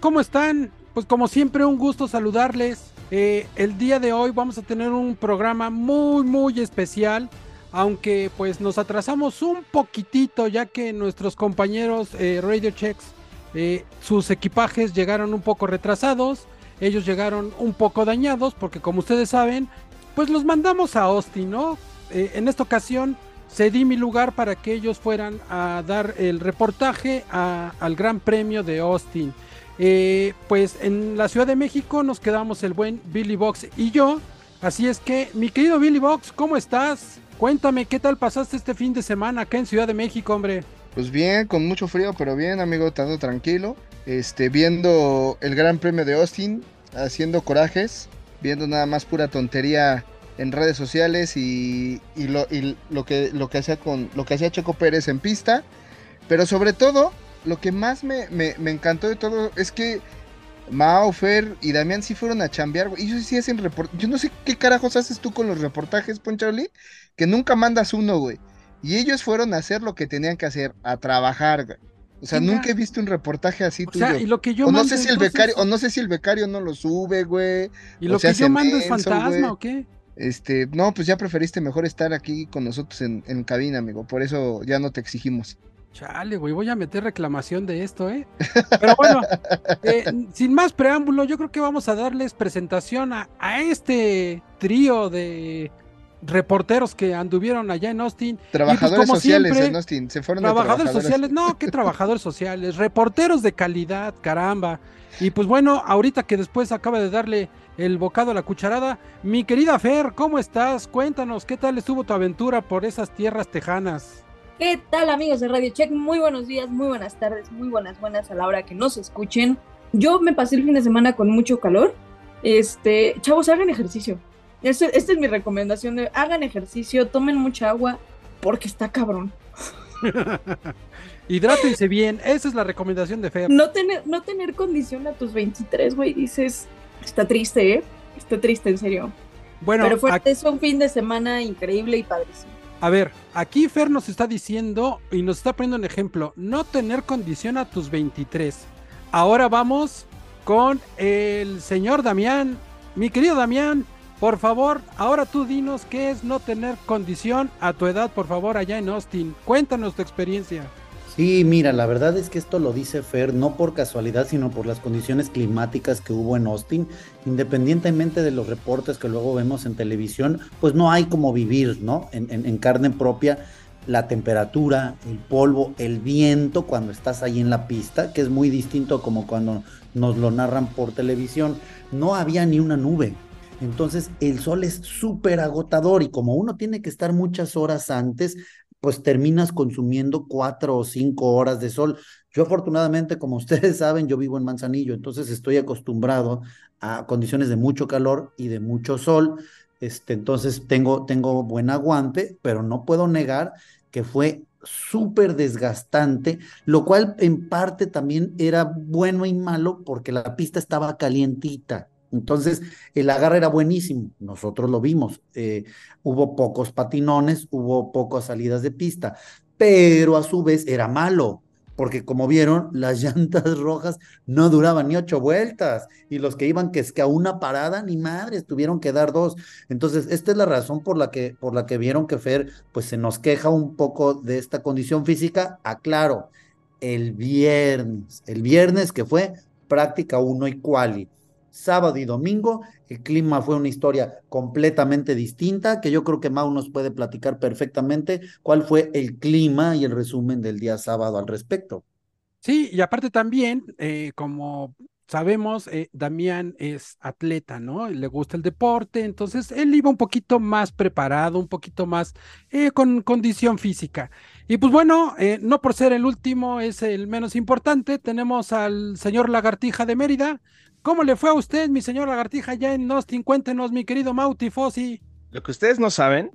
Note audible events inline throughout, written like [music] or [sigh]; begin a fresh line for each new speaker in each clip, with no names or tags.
¿Cómo están? Pues como siempre un gusto saludarles. Eh, el día de hoy vamos a tener un programa muy muy especial, aunque pues nos atrasamos un poquitito ya que nuestros compañeros eh, Radio Checks, eh, sus equipajes llegaron un poco retrasados, ellos llegaron un poco dañados porque como ustedes saben, pues los mandamos a Austin, ¿no? en esta ocasión cedí mi lugar para que ellos fueran a dar el reportaje al Gran Premio de Austin. Eh, pues en la Ciudad de México nos quedamos el buen Billy Box y yo. Así es que, mi querido Billy Box, ¿cómo estás? Cuéntame, ¿qué tal pasaste este fin de semana acá en Ciudad de México, hombre?
Pues bien, con mucho frío, pero bien, amigo, todo tranquilo. Este, viendo el Gran Premio de Austin, haciendo corajes, viendo nada más pura tontería en redes sociales y, lo, lo, que, lo, que hacía con, lo que hacía Checo Pérez en pista. Pero sobre todo, lo que más me, encantó de todo es que Mao, Fer y Damián sí fueron a chambear, Y ellos sí hacen reportajes. Yo no sé qué carajos haces tú con los reportajes, Poncharoli, que nunca mandas uno, güey. Y ellos fueron a hacer lo que tenían que hacer, a trabajar, güey. O sea, nunca he visto un reportaje así
o Sea, y lo que yo
o no sé si el becario, o no sé si el becario no lo sube, güey.
Y lo que yo mando es fantasma, ¿o qué?
Este, no, pues ya preferiste mejor estar aquí con nosotros en, en cabina, amigo. Por eso ya no te exigimos.
Chale, güey, voy a meter reclamación de esto, ¿eh? Pero bueno, [laughs] eh, sin más preámbulo, yo creo que vamos a darles presentación a, este trío de reporteros que anduvieron allá en Austin.
Pues, trabajadores sociales en Austin, se fueron
trabajadores, trabajadores sociales, no, ¿qué trabajadores sociales? Reporteros de calidad, caramba. Y pues bueno, ahorita que después acaba de darle el bocado a la cucharada, mi querida Fer, ¿cómo estás? Cuéntanos, ¿qué tal estuvo tu aventura por esas tierras tejanas?
¿Qué tal amigos de Radio Check? Muy buenos días, muy buenas tardes, muy buenas buenas a la hora que nos escuchen. Yo me pasé el fin de semana con mucho calor. Este, chavos, hagan ejercicio. esta es mi recomendación de hagan ejercicio, tomen mucha agua porque está cabrón. [laughs]
Hidrátense bien, esa es la recomendación de Fer.
No tener, no tener condición a tus 23, güey, dices, está triste, ¿eh? Está triste, en serio. Bueno, pero fue es un fin de semana increíble y padrísimo.
A ver, aquí Fer nos está diciendo y nos está poniendo un ejemplo, no tener condición a tus 23. Ahora vamos con el señor Damián. Mi querido Damián, por favor, ahora tú dinos qué es no tener condición a tu edad, por favor, allá en Austin. Cuéntanos tu experiencia.
Sí, mira, la verdad es que esto lo dice Fer no por casualidad, sino por las condiciones climáticas que hubo en Austin. Independientemente de los reportes que luego vemos en televisión, pues no hay como vivir, ¿no? En, carne propia, la temperatura, el polvo, el viento cuando estás ahí en la pista, que es muy distinto como cuando nos lo narran por televisión. No había ni una nube. Entonces el sol es súper agotador y como uno tiene que estar muchas horas antes, pues terminas consumiendo cuatro o cinco horas de sol. Yo afortunadamente, como [laughs] ustedes saben, yo vivo en Manzanillo, entonces estoy acostumbrado a condiciones de mucho calor y de mucho sol. Este, entonces tengo, tengo buen aguante, pero no puedo negar que fue súper desgastante, lo cual en parte también era bueno y malo porque la pista estaba calientita. Entonces, el agarre era buenísimo, nosotros lo vimos. Eh, hubo pocos patinones, hubo pocas salidas de pista, pero a su vez era malo, porque como vieron, [laughs] las llantas rojas no duraban ni ocho vueltas, y los que iban que es que a una parada, ni madres, tuvieron que dar dos. Entonces, esta es la razón por la que, por la que vieron que Fer, pues se nos queja un poco de esta condición física. Aclaro, el viernes, el viernes que fue práctica uno y quali sábado y domingo. El clima fue una historia completamente distinta, que yo creo que Mau nos puede platicar perfectamente cuál fue el clima y el resumen del día sábado al respecto.
Sí, y aparte también, eh, como sabemos, eh, Damián es atleta, ¿no? Le gusta el deporte, entonces él iba un poquito más preparado, un poquito más eh, con condición física. Y pues bueno, no por ser el último, es el menos importante, tenemos al señor Lagartija de Mérida, ¿Cómo le fue a usted, mi señor Lagartija, ya en Austin? Cuéntenos, mi querido Mauti Fossi.
Lo que ustedes no saben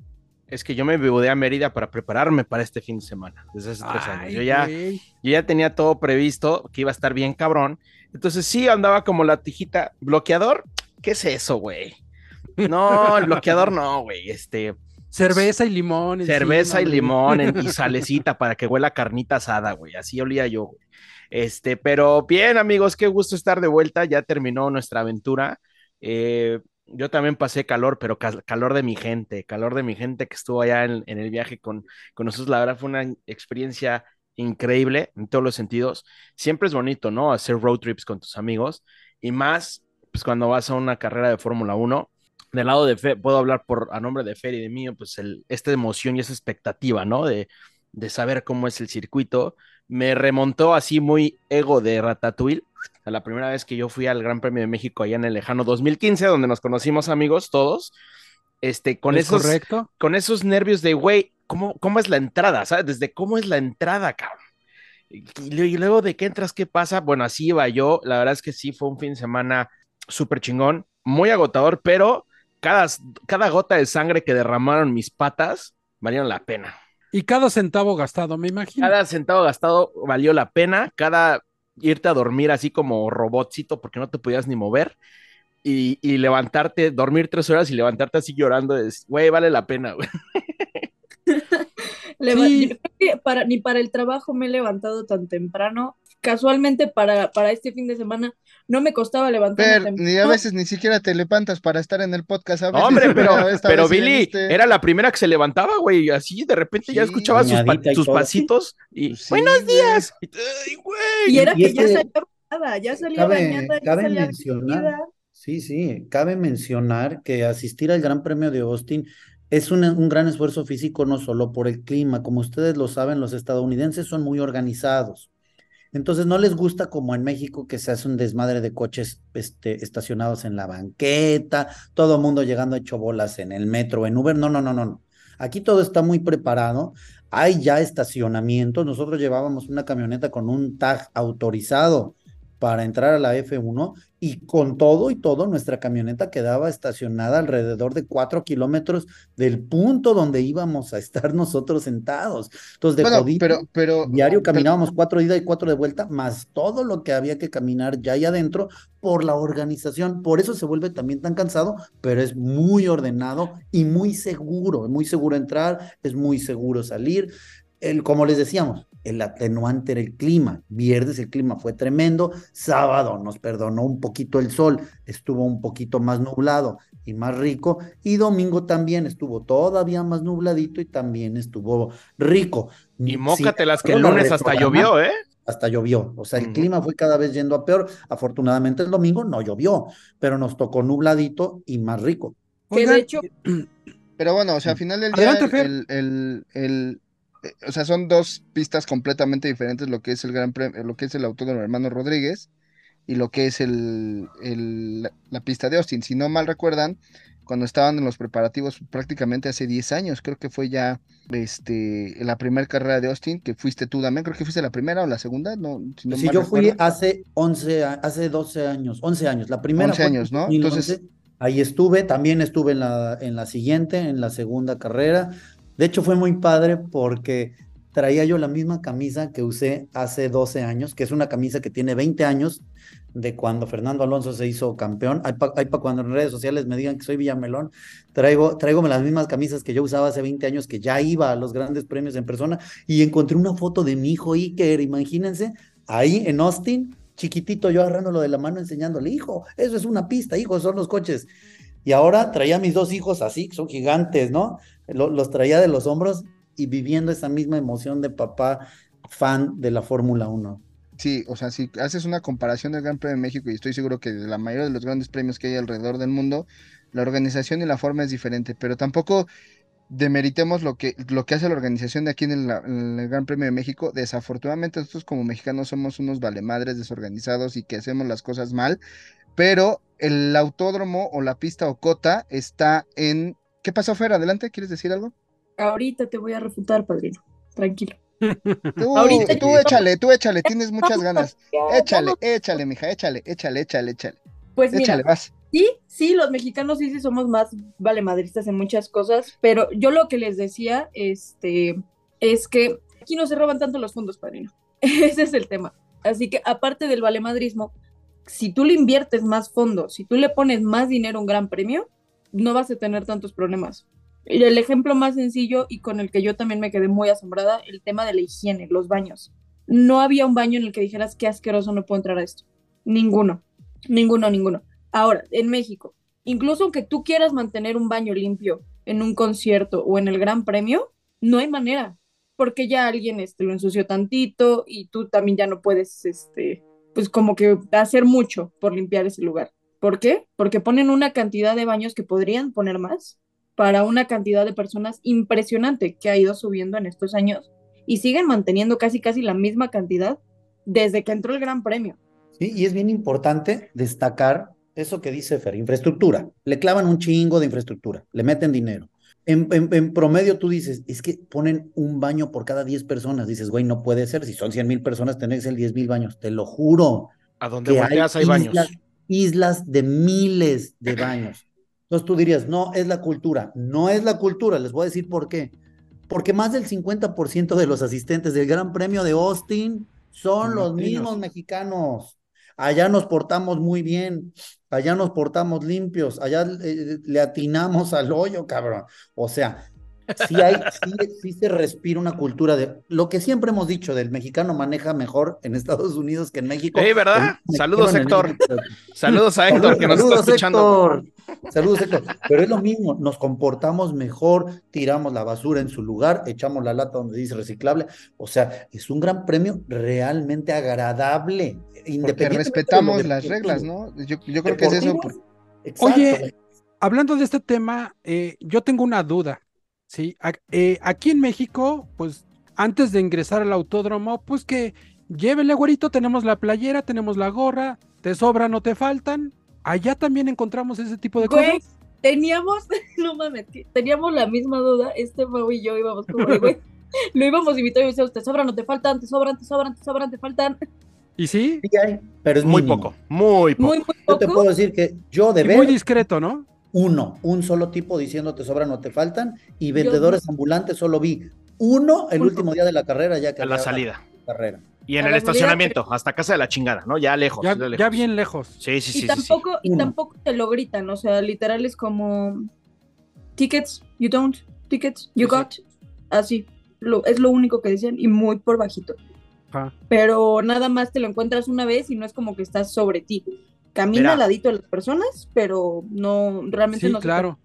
es que yo me mudé a Mérida para prepararme para este fin de semana, desde hace tres años. Yo ya, yo ya tenía todo previsto, que iba a estar bien cabrón. Entonces sí andaba como la tijita. ¿Bloqueador? ¿Qué es eso, güey? No, el [laughs] bloqueador no, güey. Este.
Cerveza y limón.
Cerveza y limón y [laughs] salecita para que huela carnita asada, güey. Así olía yo, güey. Este, pero bien, amigos, qué gusto estar de vuelta. Ya terminó nuestra aventura. Eh, yo también pasé calor, pero calor de mi gente, calor de mi gente que estuvo allá en, el viaje con, con nosotros. La verdad fue una experiencia increíble en todos los sentidos. Siempre es bonito, ¿no? Hacer road trips con tus amigos y más, pues cuando vas a una carrera de Fórmula 1. Del lado de Fe, puedo hablar por a nombre de Fer y de mí, pues el, esta emoción y esa expectativa, ¿no? De, de saber cómo es el circuito. Me remontó así muy ego de Ratatouille a la primera vez que yo fui al Gran Premio de México allá en el lejano 2015, donde nos conocimos amigos todos. Este, con esos, correcto? con esos nervios de, güey, ¿cómo, ¿cómo es la entrada? ¿Sabes? Desde cómo es la entrada, cabrón. Y, luego de qué entras, qué pasa. Bueno, así iba yo. La verdad es que sí, fue un fin de semana súper chingón, muy agotador, pero cada, cada gota de sangre que derramaron mis patas valieron la pena.
Y cada centavo gastado, me imagino.
Cada centavo gastado valió la pena. Cada irte a dormir así como robotcito porque no te podías ni mover. Y, y levantarte, dormir tres horas y levantarte así llorando, güey, vale la pena, güey. [laughs]
para, ni para el trabajo me he levantado tan temprano. Casualmente para, para este fin de semana no me costaba levantarme.
ni a veces ni siquiera te levantas para estar en el podcast.
Hombre, [laughs] pero, pero Billy era la primera que se levantaba, güey. Así de repente ya escuchaba sus, pasitos y buenos días.
Y era que ya salía bañada, ya salía bañada, ya salía
mencionar, Sí, sí, cabe mencionar que asistir al Gran Premio de Austin es un, un, gran esfuerzo físico no solo por el clima, como ustedes lo saben, los estadounidenses son muy organizados. Entonces no les gusta como en México que se hace un desmadre de coches este, estacionados en la banqueta, todo mundo llegando hecho bolas en el metro, en Uber. No, no, no, no, no. Aquí todo está muy preparado. Hay ya estacionamientos. Nosotros llevábamos una camioneta con un tag autorizado para entrar a la F1 y con todo y todo nuestra camioneta quedaba estacionada alrededor de cuatro kilómetros del punto donde íbamos a estar [laughs] nosotros sentados. Entonces, de pero, pero, diario caminábamos cuatro ida y cuatro de vuelta, más todo lo que había que caminar ya ahí adentro por la organización. Por eso se vuelve también tan cansado, pero es muy ordenado y muy seguro. Es muy seguro entrar, es muy seguro salir. El, como les decíamos, el atenuante era el clima. Viernes el clima fue tremendo. Sábado nos perdonó un poquito el sol, estuvo un poquito más nublado y más rico. Y domingo también estuvo todavía más nubladito y también estuvo rico.
Y mócatelas que el lunes hasta llovió, ¿eh?
Hasta llovió. O sea, el clima fue cada vez yendo a peor. Afortunadamente el domingo no llovió, pero nos tocó nubladito y más rico.
Que de hecho. [clears throat]
Pero bueno, o sea, al final del día, el, el eh, o sea, son dos pistas completamente diferentes, lo que es el Gran Premio, lo que es el Autódromo Hermano Rodríguez y lo que es el, la pista de Austin. Si no mal recuerdan, cuando estaban en los preparativos prácticamente hace 10 años, creo que fue ya este, la primera carrera de Austin, que fuiste tú también, creo que fuiste la primera o la segunda, no,
si sí, yo fui hace 11, hace 12 años, 11 años, la primera
11 años, ¿no? Entonces...
Ahí estuve, también estuve en la, en la siguiente, en la segunda carrera. De hecho, fue muy padre porque traía yo la misma camisa que usé hace 12 años, que es una camisa que tiene 20 años de cuando Fernando Alonso se hizo campeón. Hay para cuando en redes sociales me digan que soy Villamelón, traigo, traigo las mismas camisas que yo usaba hace 20 años, que ya iba a los grandes premios en persona, y encontré una foto de mi hijo Iker, imagínense, ahí en Austin, chiquitito, yo agarrándolo de la mano, enseñándole, hijo, eso es una pista, hijo, son los coches. Y ahora traía a mis dos hijos así, que son gigantes, ¿no? Los traía de los hombros y viviendo esa misma emoción de papá fan de la Fórmula 1.
Sí, o sea, si haces una comparación del Gran Premio de México, y estoy seguro que de la mayoría de los grandes premios que hay alrededor del mundo, la organización y la forma es diferente, pero tampoco demeritemos lo que, lo que hace la organización de aquí en el, en el, Gran Premio de México. Desafortunadamente nosotros como mexicanos somos unos valemadres desorganizados y que hacemos las cosas mal, pero el autódromo o la pista Ocota está en... ¿Qué pasó, Fer? Adelante, ¿quieres decir algo?
Ahorita te voy a refutar, padrino. Tranquilo.
Tú, [laughs] Ahorita tú échale, tú échale, tienes muchas ganas. Échale, échale, mija, échale, échale, échale, échale.
Pues échale, vas. Sí, sí, los mexicanos sí, sí somos más valemadristas en muchas cosas, pero yo lo que les decía, este, es que aquí no se roban tanto los fondos, padrino. [laughs] Ese es el tema. Así que aparte del valemadrismo, si tú le inviertes más fondos, si tú le pones más dinero a un gran premio, no vas a tener tantos problemas. El ejemplo más sencillo y con el que yo también me quedé muy asombrada, el tema de la higiene, los baños. no había un baño en el que dijeras qué asqueroso, no puedo entrar a esto. Ninguno, ninguno, ninguno. Ahora, en México, incluso aunque tú quieras mantener un baño limpio en un concierto o en el Gran Premio, no hay manera, porque ya alguien este, lo ensució tantito y tú también ya no puedes, este, pues como que hacer mucho por limpiar ese lugar. ¿Por qué? Porque ponen una cantidad de baños que podrían poner más para una cantidad de personas impresionante que ha ido subiendo en estos años y siguen manteniendo casi casi la misma cantidad desde que entró el Gran Premio.
Sí, y es bien importante destacar eso que dice Fer, infraestructura. Le clavan un chingo de infraestructura, le meten dinero. En, en, promedio tú dices, es que ponen un baño por cada 10 personas. Dices, güey, no puede ser. Si son 100 mil personas, tenés el 10 mil baños. Te lo juro.
A donde volteas hay, baños.
Islas de miles de baños. Entonces tú dirías, no, es la cultura. No es la cultura. Les voy a decir por qué. Porque más del 50% de los asistentes del Gran Premio de Austin son los mismos mexicanos. Allá nos portamos muy bien, allá nos portamos limpios, allá eh, le atinamos al hoyo, cabrón. O sea, sí, hay, sí, se respira una cultura de lo que siempre hemos dicho del mexicano maneja mejor en Estados Unidos que en México.
Sí, ¿verdad? Saludos, Héctor. Saludos a Héctor que nos está escuchando.
Saludos, Héctor. Pero es lo mismo, nos comportamos mejor, tiramos la basura en su lugar, echamos la lata donde dice reciclable. O sea, es un gran premio realmente agradable.
Porque respetamos las reglas, ¿no? Yo, creo que es eso.
Oye, hablando de este tema, eh, yo tengo una duda. Sí, eh, aquí en México, pues antes de ingresar al autódromo, pues que llévele, güerito, tenemos la playera, tenemos la gorra, te sobra, no te faltan. Allá también encontramos ese tipo de cosas.
Teníamos, [laughs] no mames, teníamos la misma duda, este Mau y yo íbamos como güey, [laughs] lo íbamos invitando y decíamos, te sobran, no te faltan, te sobran, te sobran, te sobran, te faltan.
¿Y sí?
Sí hay, pero es
muy poco, muy poco. Muy,
Yo te puedo decir que yo de ver...
Muy discreto, ¿no?
Uno, un solo tipo diciendo te sobran o te faltan, y vendedores ambulantes solo vi uno el último día de la carrera, ya que...
A la salida.
carrera.
Y en el estacionamiento, hasta casa de la chingada, ¿no? Ya lejos.
Ya, bien lejos.
Sí, sí, sí.
Y, tampoco, y tampoco te lo gritan, o sea, literal es como tickets, you don't, tickets, you got. Así, lo, es lo único que dicen y muy por bajito. Pero nada más te lo encuentras una vez y no es como que estás sobre ti camina al ladito de las personas, pero no, realmente no.
claro.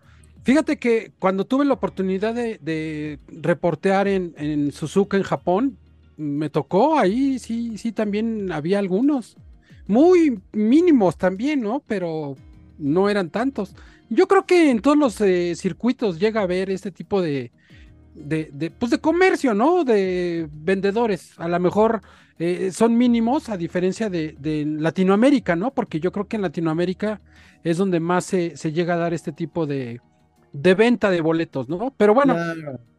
Fíjate que cuando tuve la oportunidad de, reportear en, en, Suzuka, en Japón, me tocó ahí, sí, sí, también había algunos. Muy mínimos también, ¿no? Pero no eran tantos. Yo creo que en todos los eh, circuitos llega a haber este tipo de, de, de, pues de comercio, ¿no? De vendedores. A lo mejor eh, son mínimos a diferencia de, Latinoamérica, ¿no? Porque yo creo que en Latinoamérica es donde más se, llega a dar este tipo de, venta de boletos, ¿no? Pero bueno,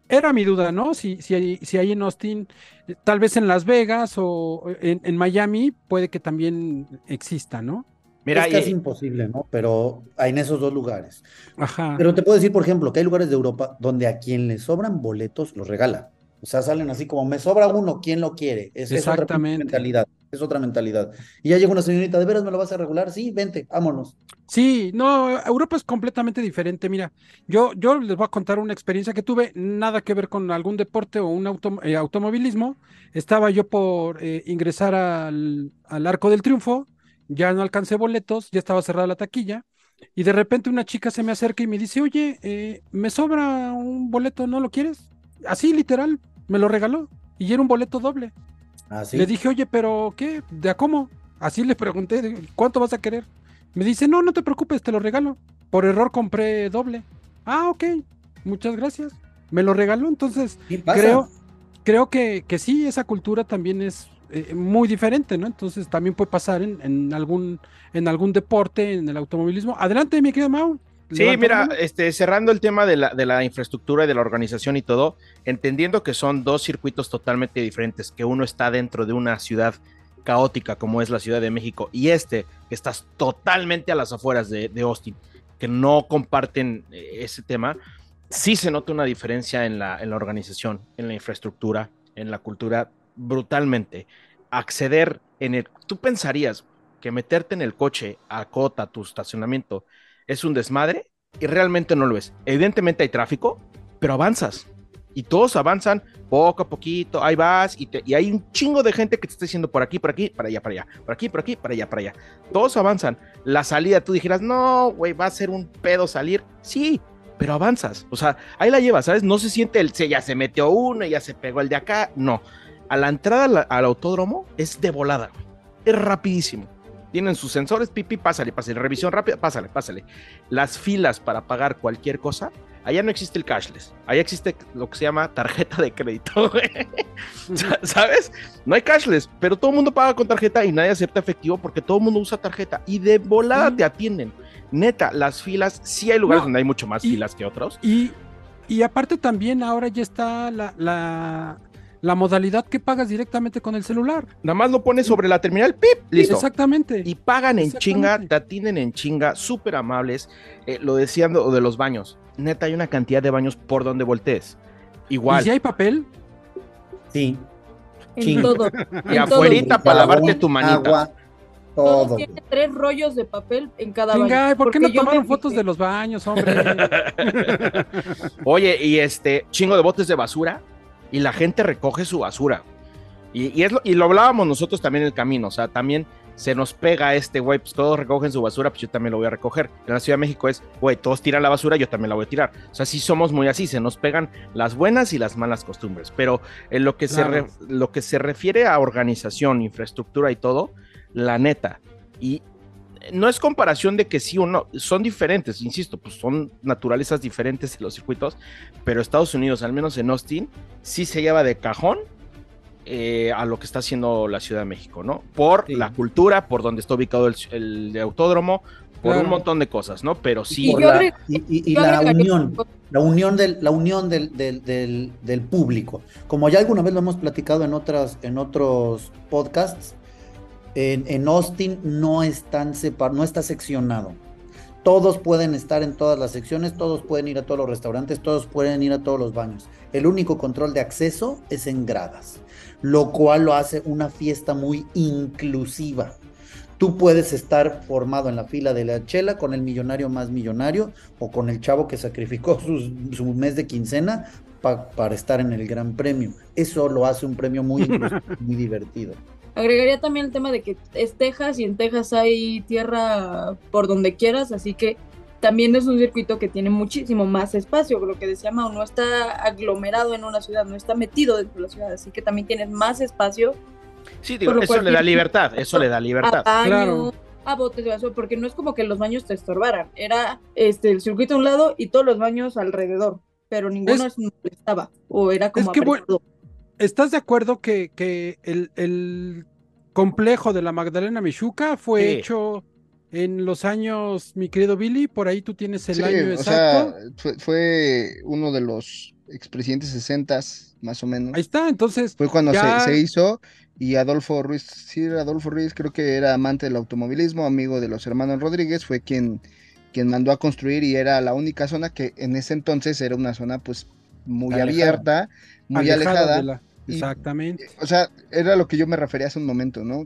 era mi duda, ¿no? Si, si, hay, si hay en Austin, eh, tal vez en Las Vegas o en, Miami, puede que también exista, ¿no?
Mira, es casi imposible, ¿no? Pero hay en esos dos lugares. Ajá. Pero te puedo decir, por ejemplo, que hay lugares de Europa donde a quien le sobran boletos los regala. O sea, salen así como, me sobra uno, ¿quién lo quiere? Es, otra mentalidad, es otra mentalidad. Y ya llega una señorita, ¿de veras me lo vas a regular? Sí, vente, vámonos.
Sí, no, Europa es completamente diferente. Mira, yo, yo les voy a contar una experiencia que tuve, nada que ver con algún deporte o un eh, automovilismo. Estaba yo por eh, ingresar al, Arco del Triunfo, ya no alcancé boletos, ya estaba cerrada la taquilla. Y de repente una chica se me acerca y me dice, oye, eh, me sobra un boleto, ¿no lo quieres? Así, literal, me lo regaló y era un boleto doble. ¿Ah, le dije, oye, pero ¿qué? ¿De a cómo? Así le pregunté, ¿cuánto vas a querer? Me dice, no, no te preocupes, te lo regalo. Por error compré doble. Ah, ok, muchas gracias. Me lo regaló, entonces creo, creo que, que sí, esa cultura también es eh, muy diferente, ¿no? Entonces también puede pasar en, en, algún, en algún deporte, en el automovilismo. Adelante, mi querido Mau.
Sí, mira, este, cerrando el tema de la, de la infraestructura y de la organización y todo, entendiendo que son dos circuitos totalmente diferentes, que uno está dentro de una ciudad caótica como es la Ciudad de México y este que estás totalmente a las afueras de, Austin, que no comparten eh, ese tema, sí se nota una diferencia en la, en la organización, en la infraestructura, en la cultura, brutalmente. Acceder en el... Tú pensarías que meterte en el coche a cota tu estacionamiento es un desmadre y realmente no lo es. Evidentemente hay tráfico, pero avanzas. Y todos avanzan poco a poquito, ahí vas, y, y hay un chingo de gente que te está diciendo por aquí, por aquí, para allá, para allá, por aquí, por aquí, para allá, para allá. Todos avanzan. La salida, tú dijeras, no, güey, va a ser un pedo salir. Sí, pero avanzas. O sea, ahí la llevas, ¿sabes? No se siente el, se, ya se metió uno, ya se pegó el de acá. No. A la entrada al, autódromo es de volada, Es rapidísimo. Tienen sus sensores, pipi, pásale, pásale. Revisión rápida, pásale, pásale. Las filas para pagar cualquier cosa Allá no existe el cashless. Allá existe lo que se llama tarjeta de crédito. [laughs] ¿Sabes? No hay cashless, pero todo el mundo paga con tarjeta y nadie acepta efectivo porque todo el mundo usa tarjeta y de volada te atienden. Neta, las filas, sí hay lugares donde hay mucho más filas que otros.
Y, y aparte también ahora ya está la, la, la modalidad que pagas directamente con el celular.
Nada más lo pones sobre la terminal, pip, listo.
Exactamente.
Y pagan en chinga, te atienden en chinga, súper amables. Eh, lo decían de los baños neta, hay una cantidad de baños por donde voltees. Igual.
¿Y si hay papel?
Sí.
En todo. [laughs]
Y afuerita para lavarte tu manita. Agua,
todo. Tiene tres rollos de papel en cada
baño. ¿por qué no tomaron fotos de los baños, hombre? [laughs]
Oye, y este, chingo de botes de basura y la gente recoge su basura. Y, es lo, y lo hablábamos nosotros también en el camino, o sea, también se nos pega este, güey, pues todos recogen su basura, pues yo también lo voy a recoger. En la Ciudad de México es, güey, todos tiran la basura, yo también la voy a tirar. O sea, sí somos muy así, se nos pegan las buenas y las malas costumbres. Pero en lo que, se, lo que se refiere a organización, infraestructura y todo, la neta, y no es comparación de que sí o no, son diferentes, insisto, pues son naturalezas diferentes de los circuitos, pero Estados Unidos, al menos en Austin, sí se lleva de cajón eh, a lo que está haciendo la Ciudad de México, ¿no? Por la cultura, por donde está ubicado el, autódromo, por un montón de cosas, ¿no? Pero sí.
Y, la, y, la, unión, la unión, del, la unión del, del, público. Como ya alguna vez lo hemos platicado en, otras, en otros podcasts, en, Austin no, están separ, no está seccionado. Todos pueden estar en todas las secciones, todos pueden ir a todos los restaurantes, todos pueden ir a todos los baños. El único control de acceso es en gradas lo cual lo hace una fiesta muy inclusiva. Tú puedes estar formado en la fila de la chela con el millonario más millonario o con el chavo que sacrificó [laughs] su mes de quincena para estar en el gran premio. Eso lo hace un premio muy, muy divertido.
Agregaría también el tema de que es Texas y en Texas hay tierra por donde quieras, así que también es un circuito que tiene muchísimo más espacio, lo que decía Mau, no está aglomerado en una ciudad, no está metido dentro de la ciudad, así que también tienes más espacio.
Sí, digo, eso le da libertad, eso le da libertad.
A claro. a botes de basura, porque no es como que los baños te estorbaran, era este el circuito a un lado y todos los baños alrededor, pero ninguno estaba, o era como
es que ¿Estás de acuerdo que, que el, complejo de la Magdalena Michuca fue hecho en los años, mi querido Billy, por ahí tú tienes el año exacto.
fue, uno de los expresidentes 60 más o menos.
Ahí está, entonces.
Fue cuando se, hizo y Adolfo Ruiz, sí, Adolfo Ruiz creo que era amante del automovilismo, amigo de los hermanos Rodríguez, fue quien, quien mandó a construir y era la única zona que en ese entonces era una zona pues muy abierta, muy alejada.
Exactamente.
o sea, era lo que yo me refería hace un momento, ¿no?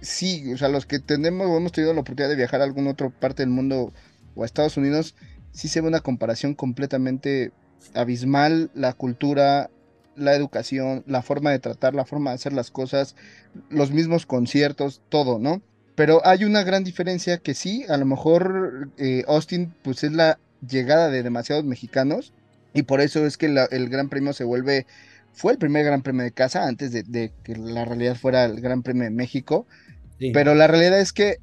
sí, o sea, los que tenemos o hemos tenido la oportunidad de viajar a alguna otra parte del mundo o a Estados Unidos, sí se ve una comparación completamente abismal, la cultura, la educación, la forma de tratar, la forma de hacer las cosas, los mismos conciertos, todo, ¿no? Pero hay una gran diferencia que sí, a lo mejor eh, Austin pues es la llegada de demasiados mexicanos y por eso es que el Gran Premio se vuelve, fue el primer Gran Premio de casa antes de, de que la realidad fuera el Gran Premio de México pero la realidad es que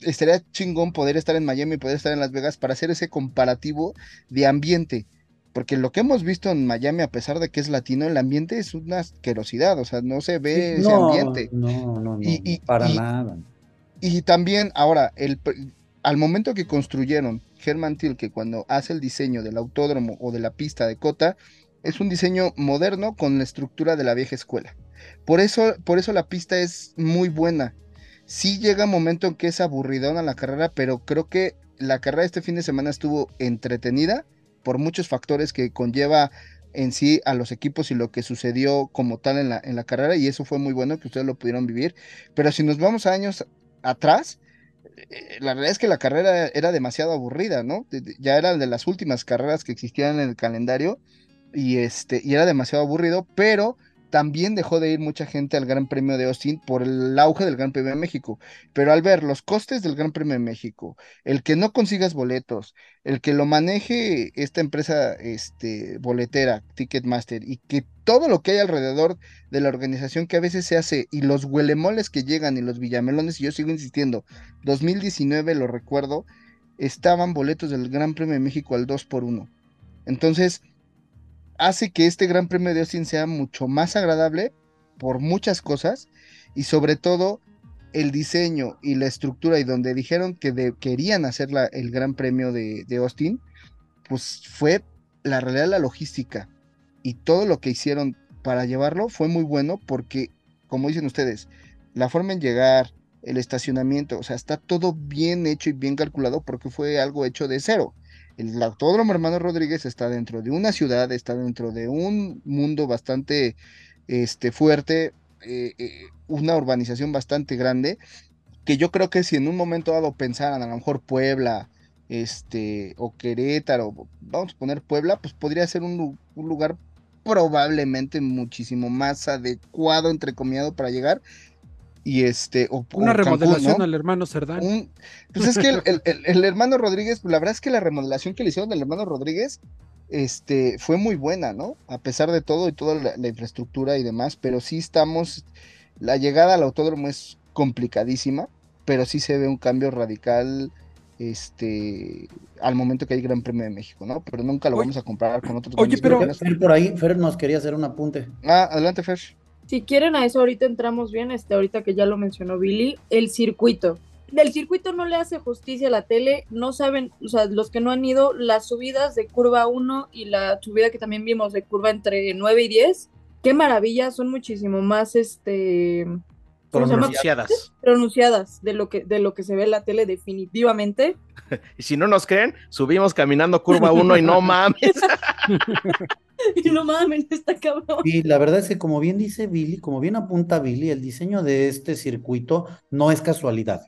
estaría chingón poder estar en Miami poder estar en Las Vegas para hacer ese comparativo de ambiente. Porque lo que hemos visto en Miami, a pesar de que es latino, el ambiente es una asquerosidad, o sea, no se ve ese ambiente.
No, no, no, y, para nada.
Y también, ahora, el, al momento que construyeron Herman Tilke, cuando hace el diseño del autódromo o de la pista de Cota, es un diseño moderno con la estructura de la vieja escuela. Por eso, por eso la pista es muy buena sí llega un momento en que es aburridona la carrera, pero creo que la carrera este fin de semana estuvo entretenida por muchos factores que conlleva en sí a los equipos y lo que sucedió como tal en la, en la carrera y eso fue muy bueno que ustedes lo pudieron vivir. Pero si nos vamos a años atrás, la realidad es que la carrera era demasiado aburrida, ¿no? Ya era de las últimas carreras que existían en el calendario y, este, y era demasiado aburrido, pero también dejó de ir mucha gente al Gran Premio de Austin por el auge del Gran Premio de México. Pero al ver los costes del Gran Premio de México, el que no consigas boletos, el que lo maneje esta empresa este, boletera, Ticketmaster, y que todo lo que hay alrededor de la organización que a veces se hace, y los huelemoles que llegan y los villamelones, y yo sigo insistiendo, 2019 lo recuerdo, estaban boletos del Gran Premio de México al 2 por 1 Entonces, hace que este Gran Premio de Austin sea mucho más agradable por muchas cosas y sobre todo el diseño y la estructura y donde dijeron que querían hacer el Gran Premio de, de, Austin, pues fue la realidad la logística y todo lo que hicieron para llevarlo fue muy bueno porque, como dicen ustedes, la forma en llegar, el estacionamiento, o sea, está todo bien hecho y bien calculado porque fue algo hecho de cero. El Autódromo Hermano Rodríguez está dentro de una ciudad, está dentro de un mundo bastante este, fuerte, eh, eh, una urbanización bastante grande, que yo creo que si en un momento dado pensaran a lo mejor Puebla, este, o Querétaro, vamos a poner Puebla, pues podría ser un, lugar probablemente muchísimo más adecuado, entrecomillado para llegar, y este
una remodelación al hermano Cerdán.
pues es que el, hermano Rodríguez, la verdad es que la remodelación que le hicieron al hermano Rodríguez este, fue muy buena, ¿no? A pesar de todo y toda la, infraestructura y demás, pero sí estamos, la llegada al autódromo es complicadísima, pero sí se ve un cambio radical este al momento que hay Gran Premio de México, ¿no? Pero nunca lo vamos a comparar con otros.
Oye, pero Fer por ahí, Fer nos quería hacer un apunte.
Ah, adelante, Fer.
Si quieren a eso ahorita entramos bien, este, ahorita que ya lo mencionó Billy, el circuito. Del circuito no le hace justicia a la tele, no saben, o sea, los que no han ido, las subidas de curva 1 y la subida que también vimos de curva entre 9 y 10, qué maravilla, son muchísimo más, este,
pronunciadas.
Pronunciadas de lo que de lo que se ve en la tele definitivamente. [laughs]
y si no nos creen, subimos caminando curva 1 y no [laughs] mames. [laughs] [laughs]
y no mames, está cabrón.
Y la verdad es que como bien dice Billy, como bien apunta Billy, el diseño de este circuito no es casualidad.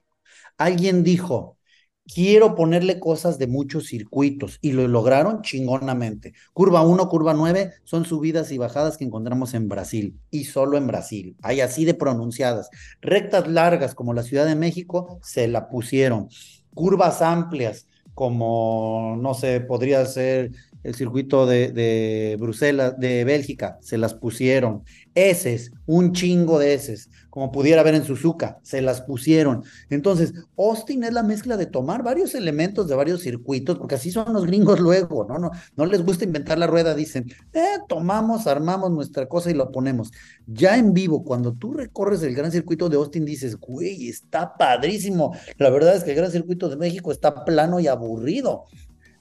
Alguien dijo, quiero ponerle cosas de muchos circuitos y lo lograron chingonamente. Curva 1, curva 9 son subidas y bajadas que encontramos en Brasil y solo en Brasil. Hay así de pronunciadas. Rectas largas como la Ciudad de México se la pusieron. Curvas amplias como, no sé, podría ser el circuito de, Bruselas, de Bélgica, se las pusieron. Eses, un chingo de eses, como pudiera ver en Suzuka, se las pusieron. Entonces, Austin es la mezcla de tomar varios elementos de varios circuitos, porque así son los gringos luego, ¿no? No, no les gusta inventar la rueda, dicen, eh, tomamos, armamos nuestra cosa y lo ponemos. Ya en vivo, cuando tú recorres el gran circuito de Austin, dices, güey, está padrísimo. La verdad es que el gran circuito de México está plano y aburrido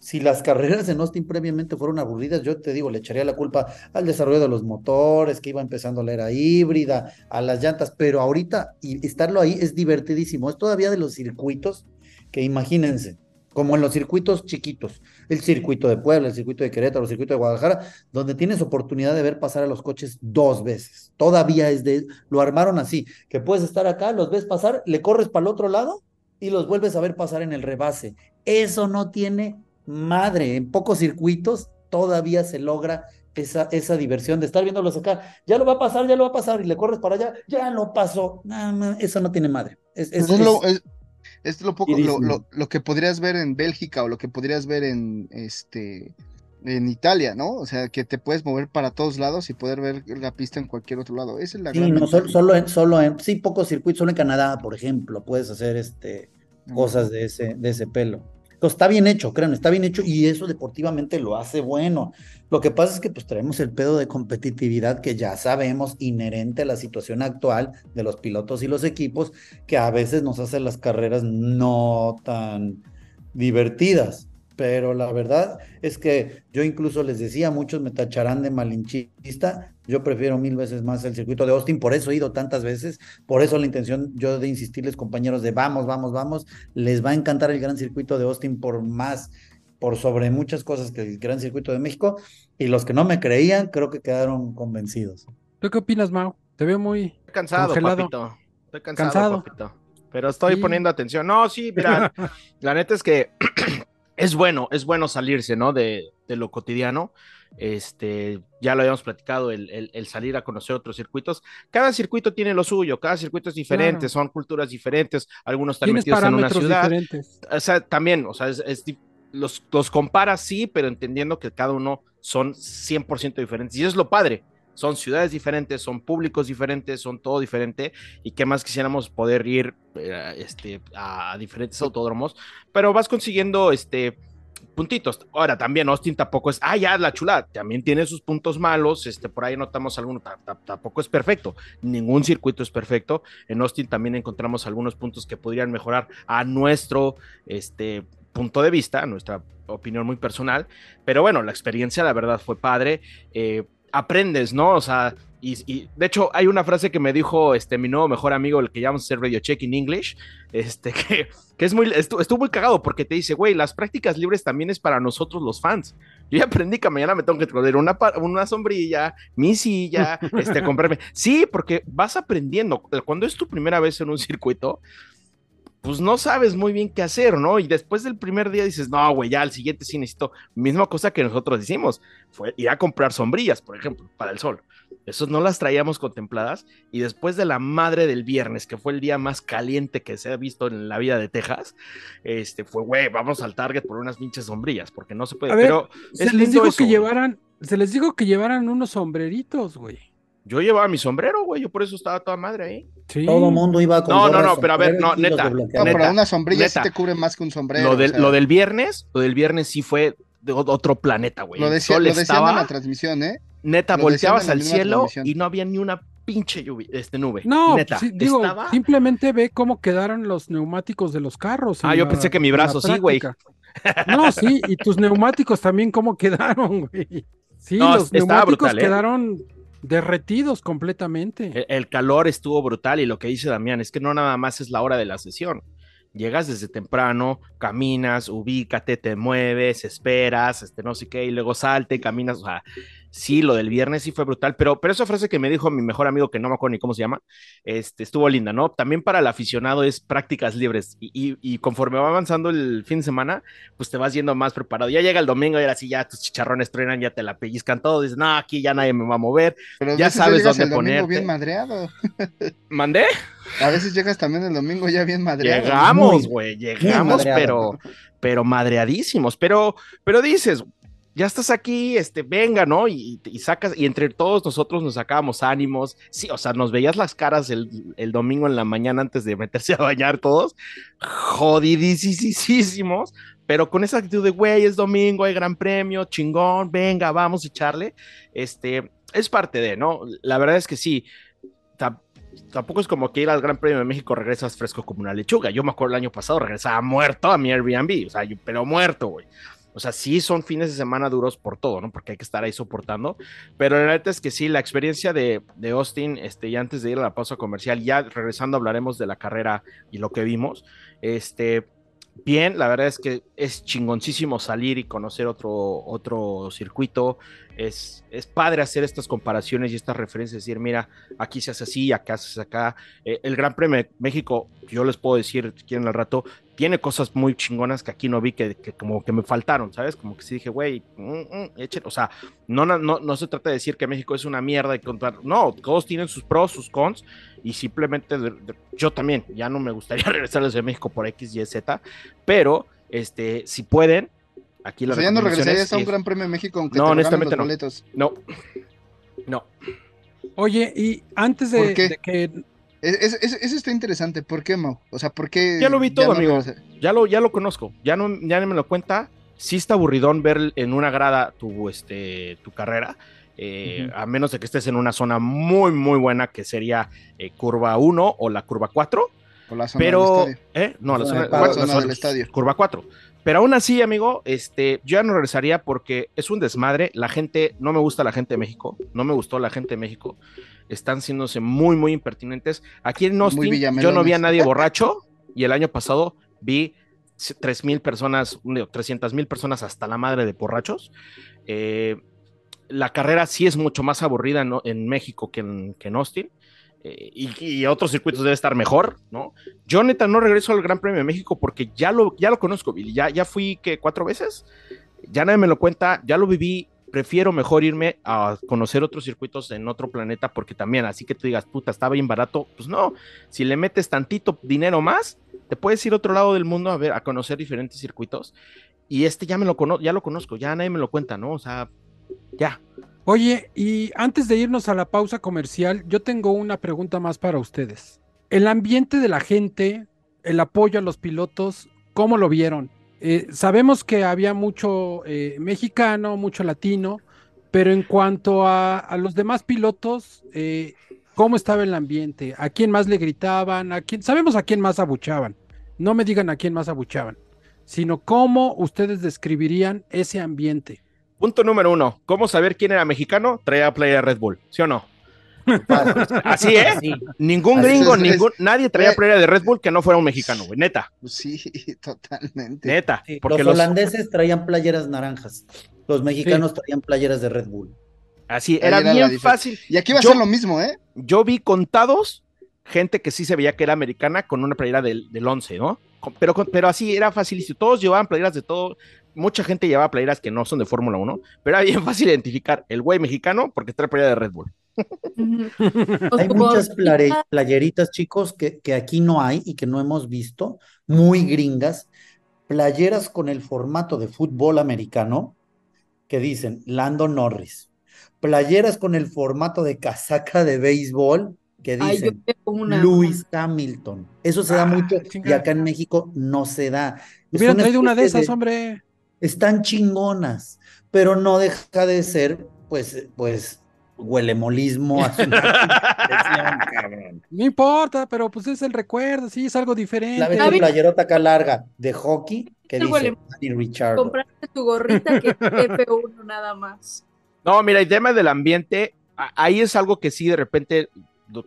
si las carreras en Austin previamente fueron aburridas, yo te digo, le echaría la culpa al desarrollo de los motores, que iba empezando la era híbrida, a las llantas, pero ahorita y estarlo ahí es divertidísimo. Es todavía de los circuitos que imagínense, como en los circuitos chiquitos, el circuito de Puebla, el circuito de Querétaro, el circuito de Guadalajara, donde tienes oportunidad de ver pasar a los coches dos veces. Todavía es de, lo armaron así, que puedes estar acá, los ves pasar, le corres para el otro lado y los vuelves a ver pasar en el rebase. Eso no tiene madre, en pocos circuitos todavía se logra esa, esa diversión de estar viéndolos acá. Ya lo va a pasar, ya lo va a pasar, y le corres para allá, ya lo pasó. eso no tiene madre. Es, es,
lo, es, lo, poco, lo, que podrías ver en Bélgica o lo que podrías ver en este en Italia, ¿no? O sea, que te puedes mover para todos lados y poder ver la pista en cualquier otro lado. Esa es la
sí, no, solo, en, solo en, sí, pocos circuitos, solo en Canadá, por ejemplo, puedes hacer este cosas de ese, de ese pelo. Entonces, está bien hecho, créanme, está bien hecho y eso deportivamente lo hace bueno. Lo que pasa es que pues traemos el pedo de competitividad que ya sabemos inherente a la situación actual de los pilotos y los equipos, que a veces nos hacen las carreras no tan divertidas pero la verdad es que yo incluso les decía, muchos me tacharán de malinchista, yo prefiero mil veces más el circuito de Austin, por eso he ido tantas veces, por eso la intención yo de insistirles compañeros de vamos, vamos, vamos, les va a encantar el gran circuito de Austin por más, por sobre muchas cosas que el gran circuito de México, y los que no me creían creo que quedaron convencidos.
¿Tú qué opinas, Mau? Te veo muy
cansado, papito. Estoy cansado, papito. Pero estoy poniendo atención. No, sí, mira, [laughs] la neta es que [clears throat] es bueno, es bueno salirse, ¿no? De, de lo cotidiano. Este, ya lo habíamos platicado, el, salir a conocer otros circuitos. Cada circuito tiene lo suyo, cada circuito es diferente, son culturas diferentes, algunos están metidos en una ciudad. Diferentes. O sea, también, o sea, es, los, los comparas, sí, pero entendiendo que cada uno son 100% diferentes. Y eso es lo padre. Son ciudades diferentes, son públicos diferentes, son todo diferente. Y qué más quisiéramos poder ir eh, este, a diferentes autódromos. Pero vas consiguiendo este, puntitos. Ahora también Austin tampoco es, ah, ya la chula, también tiene sus puntos malos, este, por ahí notamos alguno, tampoco es perfecto, ningún circuito es perfecto. En Austin también encontramos algunos puntos que podrían mejorar a nuestro, este, punto de vista, nuestra opinión muy personal, pero bueno, la experiencia la verdad fue padre. Eh, aprendes, ¿no? O sea, y, de hecho hay una frase que me dijo este mi nuevo mejor amigo, el que llamamos hacer Radio Check in English, este [laughs] que, que es muy, estuvo, muy cagado porque te dice, güey, las prácticas libres también es para nosotros los fans. Yo ya aprendí que mañana me tengo que traer una, una sombrilla, mi silla, este, comprarme. Sí, porque vas aprendiendo. Cuando es tu primera vez en un circuito, pues no sabes muy bien qué hacer, ¿no? Y después del primer día dices, no, güey, ya al siguiente sí necesito. Misma cosa que nosotros hicimos, fue ir a comprar sombrillas, por ejemplo, para el sol. Esas no las traíamos contempladas. Y después de la madre del viernes, que fue el día más caliente que se ha visto en la vida de Texas, este fue, güey, vamos al Target por unas pinches sombrillas, porque no se puede. Pero
se les dijo que llevaran, se les dijo que llevaran unos sombreritos, güey.
Yo llevaba mi sombrero, güey, yo por eso estaba toda madre ahí.
Sí. Todo el mundo iba con
No, no, no, pero a ver, no, neta. No,
pero una sombrilla sí te cubre más que un sombrero.
Lo del, lo del viernes, lo del viernes sí fue de otro planeta, güey.
Lo, decía, lo estaba, en la transmisión, ¿eh?
Neta, volteabas al cielo y no había ni una pinche lluvia, este nube.
No, neta, digo, simplemente ve cómo quedaron los neumáticos de los carros.
Ah, yo pensé que mi brazo sí, güey.
No, sí, y tus neumáticos también cómo quedaron, güey. Sí, los neumáticos ¿eh? quedaron derretidos completamente.
El, calor estuvo brutal y lo que dice Damián es que no nada más es la hora de la sesión. Llegas desde temprano, caminas, ubícate, te mueves, esperas, este no sé qué, y luego salte, caminas, o sea, sí, lo del viernes sí fue brutal, pero, pero esa frase que me dijo mi mejor amigo, que no me acuerdo ni cómo se llama, este, estuvo linda, ¿no? También para el aficionado es prácticas libres y, conforme va avanzando el fin de semana, pues te vas yendo más preparado. Ya llega el domingo y ahora sí, ya tus chicharrones truenan, ya te la pellizcan todo, dices, no, aquí ya nadie me va a mover, ya sabes dónde poner.
bien madreado.
¿Mandé?
A veces llegas también el domingo ya bien madreado.
Llegamos, güey, llegamos, pero, pero madreadísimos, pero, pero dices, ya estás aquí, este, venga, ¿no? Y, sacas, y entre todos nosotros nos sacábamos ánimos, sí, o sea, nos veías las caras el, domingo en la mañana antes de meterse a bañar todos, jodidísimos, pero con esa actitud de, güey, es domingo, hay gran premio, chingón, venga, vamos a echarle, este, es parte de, ¿no? La verdad es que sí, tampoco es como que ir al Gran Premio de México regresas fresco como una lechuga. Yo me acuerdo el año pasado regresaba muerto a mi Airbnb, o sea, pero muerto, güey. O sea, sí son fines de semana duros por todo, ¿no? Porque hay que estar ahí soportando. Pero la verdad es que sí, la experiencia de, de Austin, este, y antes de ir a la pausa comercial, ya regresando hablaremos de la carrera y lo que vimos. Este, bien, la verdad es que es chingoncísimo salir y conocer otro, otro circuito. Es, es padre hacer estas comparaciones y estas referencias, decir, mira, aquí se hace así, acá se hace acá. Eh, el Gran Premio de México, yo les puedo decir, quieren al rato, tiene cosas muy chingonas que aquí no vi que, como que me faltaron, ¿sabes? Como que sí dije, güey, mm, mm, o sea, no, no, no se trata de decir que México es una mierda y contar, no, todos tienen sus pros, sus cons, y simplemente yo también, ya no me gustaría [laughs] regresar desde México por X, Y, Z, pero este, si pueden, aquí
la o sea, ya no regresarías a un Gran Premio de México aunque no, honestamente los boletos.
No, no.
Oye, y antes de, que
eso está interesante. ¿Por qué, Mau? O sea, ¿por qué?
Ya lo vi todo, amigo. Ya lo, ya lo conozco. Ya no, ya me lo cuenta. Sí está aburridón ver en una grada tu, este, tu carrera. Eh, a menos de que estés en una zona muy, muy buena, que sería eh, curva 1 o la curva 4.
O la
zona pero, del estadio. ¿eh? No, la, zona, del estadio. Curva 4. Pero aún así, amigo, este, yo ya no regresaría porque es un desmadre. La gente, no me gusta la gente de México. No me gustó la gente de México. Están siéndose muy, muy impertinentes. Aquí en Austin, yo no vi a nadie [laughs] borracho. Y el año pasado vi 3 mil personas, 300 mil personas hasta la madre de borrachos. Eh, la carrera sí es mucho más aburrida en, México que en, que Austin. Eh, y, otros circuitos debe estar mejor, ¿no? Yo neta no regreso al Gran Premio de México porque ya lo, ya lo conozco. Ya, ya fui que cuatro veces. ya nadie me lo cuenta, ya lo viví, prefiero mejor irme a conocer otros circuitos en otro planeta porque también, así que tú digas, puta, estaba bien barato, pues no, si le metes tantito dinero más, te puedes ir a otro lado del mundo a ver, a conocer diferentes circuitos y este ya me lo conozco, ya lo conozco, ya nadie me lo cuenta, ¿no? O sea, ya.
Oye, y antes de irnos a la pausa comercial, yo tengo una pregunta más para ustedes. El ambiente de la gente, el apoyo a los pilotos, ¿cómo lo vieron? Eh, sabemos que había mucho eh, mexicano, mucho latino, pero en cuanto a, los demás pilotos, eh, ¿cómo estaba el ambiente? ¿A quién más le gritaban? ¿A quién? Sabemos a quién más abuchaban. No me digan a quién más abuchaban, sino cómo ustedes describirían ese ambiente.
Punto número uno, ¿cómo saber quién era mexicano? Traía playa Red Bull, ¿sí o no? Así, ¿eh? Ningún gringo, ningún, nadie traía playa de Red Bull que no fuera un mexicano, güey, neta.
Sí, totalmente.
Neta.
porque los, holandeses traían playeras naranjas, los mexicanos traían playeras de Red Bull.
Así, era, bien fácil.
Y aquí va a ser lo mismo, ¿eh?
Yo vi contados gente que sí se veía que era americana con una playera del, del 11, ¿no? Pero, pero así era facilísimo. Todos llevaban playeras de todo. Mucha gente llevaba playeras que no son de Fórmula 1, pero era bien fácil identificar el güey mexicano porque trae playera de Red Bull.
hay muchas playeritas, chicos, que, que, aquí no hay y que no hemos visto, muy gringas, playeras con el formato de fútbol americano que dicen Lando Norris, playeras con el formato de casaca de béisbol que dicen Lewis Hamilton. Eso se da ah, mucho y acá en México no se da.
Hubieran traído una de esas, hombre.
Están chingonas, pero no deja de ser, pues, pues, huelemolismo. [laughs]
no importa, pero pues es el recuerdo, sí, es algo diferente.
La ves playerota acá larga de hockey que dice
Richard. Compraste tu gorrita que [laughs] F1 nada más.
No, mira, el tema del ambiente, ahí es algo que sí de repente,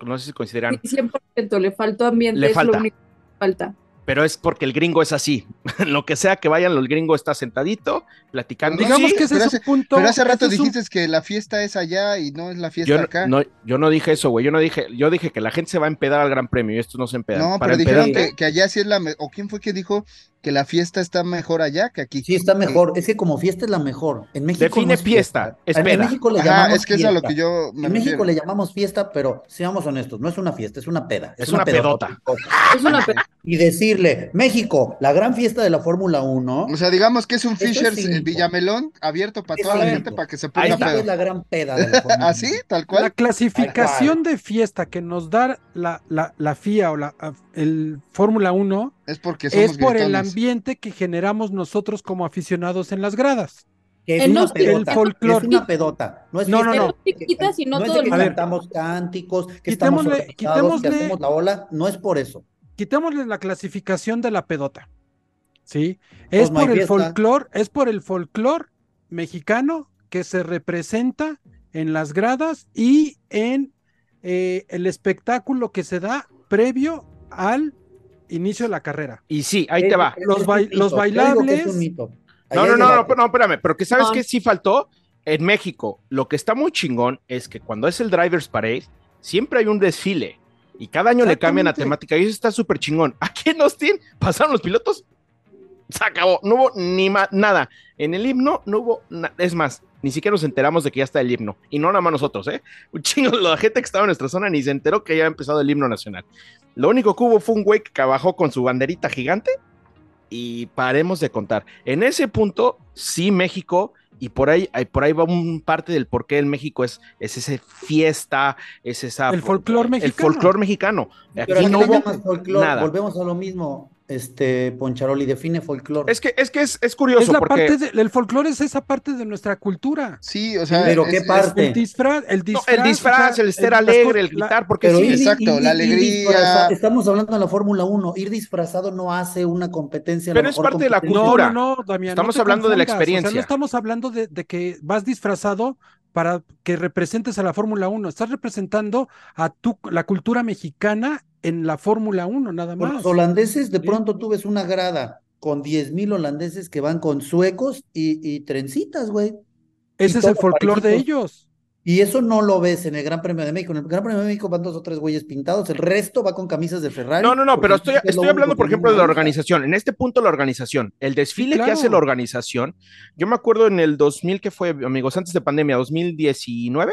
no sé si consideran.
100% le faltó ambiente,
le falta.
es lo único que falta
pero es porque el gringo es así. [laughs] lo que sea que vayan, el gringo está sentadito, platicando.
Digamos que ese es
hace,
punto.
Pero hace rato dijiste que la fiesta es allá y no es la fiesta acá.
No, yo no dije eso, güey. Yo no dije, yo dije que la gente se va a empedar al Gran Premio y estos no se empedan.
No, pero dijeron que, que, allá sí es la. ¿O quién fue que dijo que la fiesta está mejor allá que aquí.
Sí, está mejor. Es que como fiesta es la mejor. En México
Define fiesta. Espera.
En México le llamamos
es que
fiesta.
es a lo que yo
En México le llamamos fiesta, pero seamos honestos, no es una fiesta, es una peda.
Es, una, pedota.
Es una pedota.
Y decirle, México, la gran fiesta de la Fórmula 1.
O sea, digamos que es un Fishers en Villamelón abierto para toda la gente para que se ponga
pedo. es la gran peda de la [laughs] Fórmula
¿Así? Tal cual.
La clasificación de fiesta que nos da la, la, la FIA o la, el Fórmula 1
es porque es
por el ambiente que generamos nosotros como aficionados en las gradas.
Que es, una pedota, es una pedota. No, es
no, no, no.
no es de que cantamos cánticos, que estamos quitémosle, que hacemos la ola. No es por eso.
Quitémosle la clasificación de la pedota. ¿Sí? Es pues por el folclore, es por el folclore mexicano que se representa en las gradas y en eh, el espectáculo que se da previo al inicio de la carrera.
Y sí, ahí te va.
Los, los bailables.
No, no, no, no, espérame, pero que sabes que sí faltó. En México, lo que está muy chingón es que cuando es el Drivers Parade, siempre hay un desfile y cada año le cambian la temática y eso está súper chingón. [laughs] Aquí en Austin pasaron los pilotos, se acabó, no hubo ni nada. En el himno no hubo, es más, ni siquiera nos enteramos de que ya está el himno. Y no nada más nosotros, ¿eh? Un chingo, la gente que estaba en nuestra zona ni se enteró que ya ha empezado el himno nacional. Lo único que hubo fue un güey que bajó con su banderita gigante y paremos de contar. En ese punto, sí, México, y por ahí, por ahí va un parte del por qué en México es, es ese fiesta, es esa...
El folclore mexicano.
El folclore mexicano. Aquí no hubo nada.
Volvemos a lo mismo este Poncharoli define folclore.
Es que es que es, es curioso
es la
porque
parte el folclore es esa parte de nuestra cultura.
Sí, o sea,
pero qué parte?
El disfraz, el disfraz,
el, disfraz el estar alegre, el gritar, porque sí,
exacto, la alegría.
estamos hablando de la Fórmula 1, ir disfrazado no hace una competencia.
Pero es parte de la cultura.
No, no, Damián,
estamos hablando de la experiencia.
no estamos hablando de, de que vas disfrazado para que representes a la Fórmula 1. Estás representando a tu, la cultura mexicana en la Fórmula 1, nada más.
Los holandeses, de pronto tú ves una grada con 10 mil holandeses que van con suecos y, trencitas, güey.
Ese es el folclore de ellos.
Y eso no lo ves en el Gran Premio de México. En el Gran Premio de México van dos o tres güeyes pintados, el resto va con camisas de Ferrari.
No, no, no, pero estoy, estoy hablando, por ejemplo, de la organización. En este punto, la organización, el desfile que hace la organización. Yo me acuerdo en el 2000, que fue, amigos, antes de pandemia, 2019.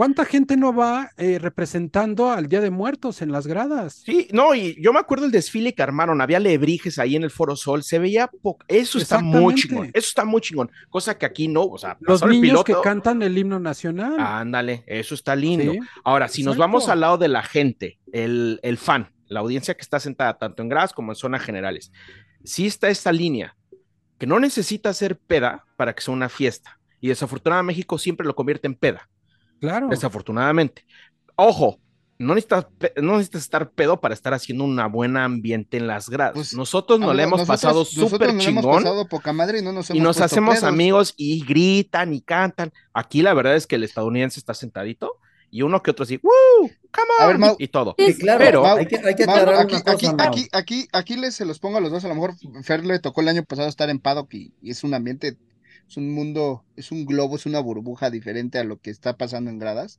¿Cuánta gente no va eh, representando al Día de Muertos en las gradas?
Sí, no, y yo me acuerdo el desfile que armaron, había lebrijes ahí en el Foro Sol, se veía poco, eso está muy chingón, eso está muy chingón, cosa que aquí no, o sea,
los niños que cantan el himno nacional.
Ándale, eso está lindo. Ahora, si nos vamos al lado de la gente, el, el fan, la audiencia que está sentada tanto en gradas como en zonas generales, sí está esta línea, que no necesita ser peda para que sea una fiesta, y desafortunadamente México siempre lo convierte en peda.
Claro.
Desafortunadamente. Ojo, no necesitas, no necesitas estar pedo para estar haciendo un buen ambiente en las gradas. Pues, nosotros nos le hemos pasado súper chingón.
Hemos poca madre y no nos,
y nos hacemos amigos y gritan y cantan. Aquí la verdad es que el estadounidense está sentadito y uno que otro así, ¡Woo! ¡Come on! y todo.
claro, pero hay que, hay que aclarar
aquí, aquí, aquí, aquí, aquí, les se los pongo a los dos. A lo mejor Fer le tocó el año pasado estar en paddock y es un ambiente es un mundo, es un globo, es una burbuja diferente a lo que está pasando en gradas.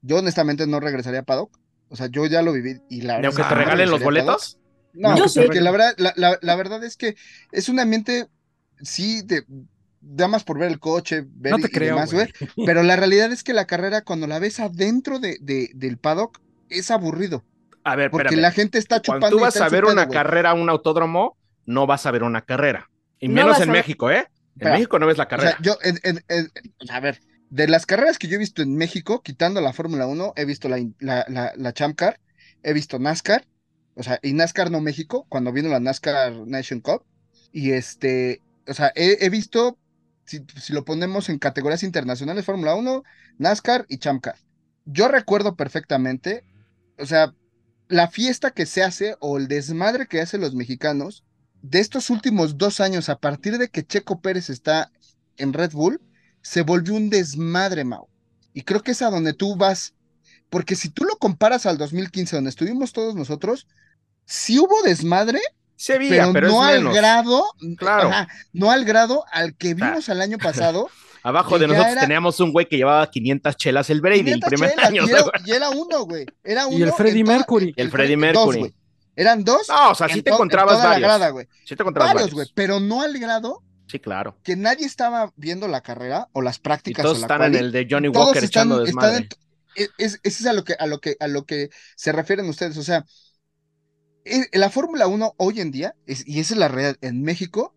Yo honestamente no regresaría a Paddock. O sea, yo ya lo viví y la
verdad. aunque te regalen los boletos?
No, porque la verdad, la, verdad es que es un ambiente, sí, de, más por ver el coche, ver
no te creo,
pero la realidad es que la carrera, cuando la ves adentro de, del paddock, es aburrido.
A ver,
porque la gente está chupando.
Cuando tú vas a ver una carrera a un autódromo, no vas a ver una carrera. Y menos en México, ¿eh? En México no ves la carrera.
O sea, yo, a ver, de las carreras que yo he visto en México, quitando la Fórmula 1, he visto la, la, la, Champ Car, he visto NASCAR, o sea, y NASCAR no México, cuando vino la NASCAR Nation Cup, y este, o sea, he, visto, si, si, lo ponemos en categorías internacionales, Fórmula 1, NASCAR y Champ Car. Yo recuerdo perfectamente, o sea, la fiesta que se hace o el desmadre que hacen los mexicanos de estos últimos dos años, a partir de que Checo Pérez está en Red Bull, se volvió un desmadre, Mau. Y creo que es a donde tú vas. Porque si tú lo comparas al 2015, donde estuvimos todos nosotros, sí hubo desmadre,
se veía,
pero, no al grado,
claro.
no al grado al que vimos el año [laughs] pasado.
Abajo de nosotros teníamos un güey que llevaba 500 chelas el Brady el primer año.
Y era, uno, güey. Era uno.
Y el Freddy Mercury.
el Freddy Mercury.
Eran dos.
No, o sea, sí te encontrabas varios. sí te encontrabas varios, güey,
pero no al grado.
Sí, claro.
Que nadie estaba viendo la carrera o las prácticas.
todos están en el de Johnny Walker echando desmadre.
es, es, es, a lo que a lo que a lo que se refieren ustedes, o sea, e, la Fórmula 1 hoy en día, y esa es la realidad, en México,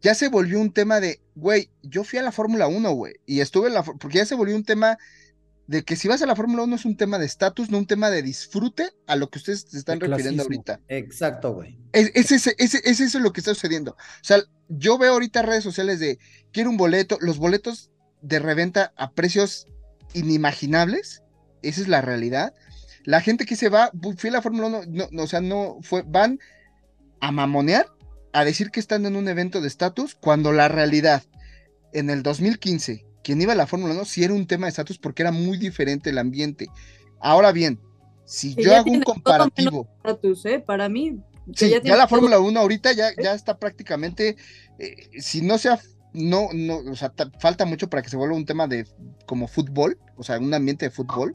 ya se volvió un tema de, güey, yo fui a la Fórmula 1, güey, y estuve en la, porque ya se volvió un tema de que si vas a la Fórmula 1 es un tema de estatus, no un tema de disfrute a lo que ustedes se están refiriendo ahorita.
Exacto, güey.
Es, es, es, eso lo que está sucediendo. O sea, yo veo ahorita redes sociales de quiero un boleto, los boletos de reventa a precios inimaginables, esa es la realidad. La gente que se va, fui a la Fórmula 1, no, o sea, no fue, van a mamonear, a decir que están en un evento de estatus, cuando la realidad en el 2015 quien iba a la Fórmula 1 sí era un tema de estatus porque era muy diferente el ambiente. Ahora bien, si yo hago un comparativo.
¿eh? Para mí.
Sí, ya, la Fórmula 1 ahorita ya, ya está prácticamente, eh, si no sea, no, no, o sea, falta mucho para que se vuelva un tema de como fútbol, o sea, un ambiente de fútbol.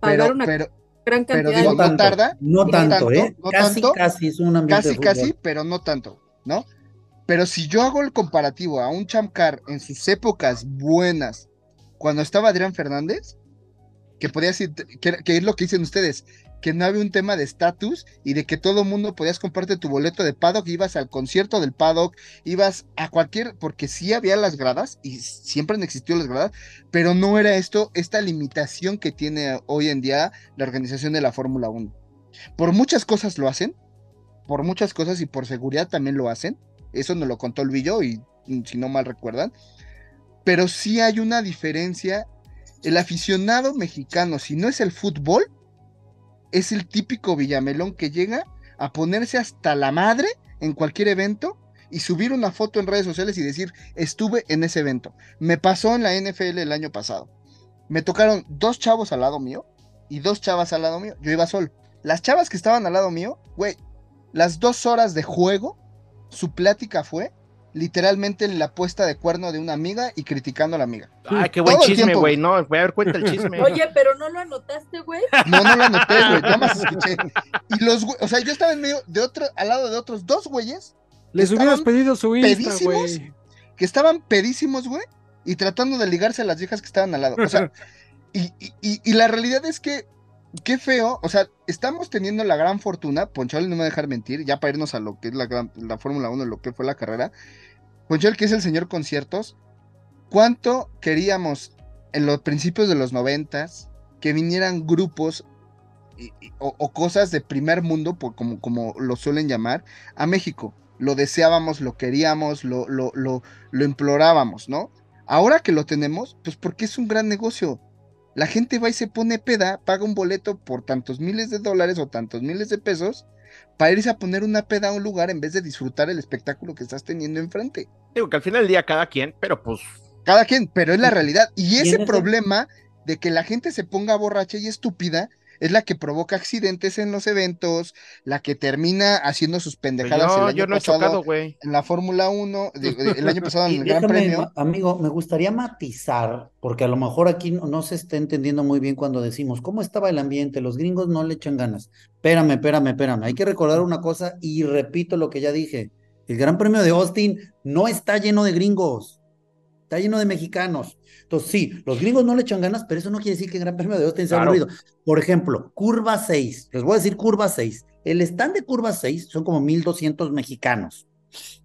pero, una pero, gran cantidad
pero digo, no, tarda.
No tanto, ¿eh? casi, casi es un ambiente
Casi, casi, pero no tanto, ¿no? Pero si yo hago el comparativo a un Champ Car en sus épocas buenas, cuando estaba Adrián Fernández, que podía decir, que, es lo que dicen ustedes, que no había un tema de estatus y de que todo el mundo podías comprarte tu boleto de paddock, ibas al concierto del paddock, ibas a cualquier, porque sí había las gradas y siempre han existido las gradas, pero no era esto, esta limitación que tiene hoy en día la organización de la Fórmula 1. Por muchas cosas lo hacen, por muchas cosas y por seguridad también lo hacen, eso nos lo contó Villo y mm, si no mal recuerdan. Pero sí hay una diferencia. El aficionado mexicano, si no es el fútbol, es el típico Villamelón que llega a ponerse hasta la madre en cualquier evento y subir una foto en redes sociales y decir, estuve en ese evento. Me pasó en la NFL el año pasado. Me tocaron dos chavos al lado mío y dos chavas al lado mío. Yo iba solo. Las chavas que estaban al lado mío, güey, las dos horas de juego su plática fue literalmente la puesta de cuerno de una amiga y criticando a la amiga.
Ay, qué buen chisme, güey. No, voy a ver cuenta el chisme. [laughs]
Oye, pero no lo anotaste, güey.
No, no lo anoté, güey. [laughs] Nada más escuché. Y los, o sea, yo estaba en medio de otro, al lado de otros dos güeyes.
Les hubieras pedido su Insta, güey.
Que estaban pedísimos, güey, y tratando de ligarse a las viejas que estaban al lado. O sea, [laughs] y, y, y, la realidad es que qué feo, o sea, estamos teniendo la gran fortuna, Ponchal no me va a dejar mentir, ya para irnos a lo que es la, la Fórmula 1, lo que fue la carrera, Ponchal que es el señor conciertos, ¿cuánto queríamos en los principios de los noventas que vinieran grupos o, cosas de primer mundo, como, como lo suelen llamar, a México? Lo deseábamos, lo queríamos, lo, lo, lo, lo implorábamos, ¿no? Ahora que lo tenemos, pues porque es un gran negocio la gente va y se pone peda, paga un boleto por tantos miles de dólares o tantos miles de pesos para irse a poner una peda a un lugar en vez de disfrutar el espectáculo que estás teniendo enfrente.
Digo que al final del día cada quien, pero pues...
Cada quien, pero es la realidad. Y ese problema de que la gente se ponga borracha y estúpida es la que provoca accidentes en los eventos, la que termina haciendo sus pendejadas el año pasado en la Fórmula 1, el año pasado en el Gran Premio.
Amigo, me gustaría matizar, porque a lo mejor aquí no, se está entendiendo muy bien cuando decimos, ¿cómo estaba el ambiente? Los gringos no le echan ganas. Espérame, espérame, espérame. Hay que recordar una cosa y repito lo que ya dije. El Gran Premio de Austin no está lleno de gringos, está lleno de mexicanos. Entonces, sí, los gringos no le echan ganas, pero eso no quiere decir que el Gran Premio de Austin sea aburrido. Por ejemplo, curva 6, les voy a decir curva 6. El stand de curva 6 son como 1200 mexicanos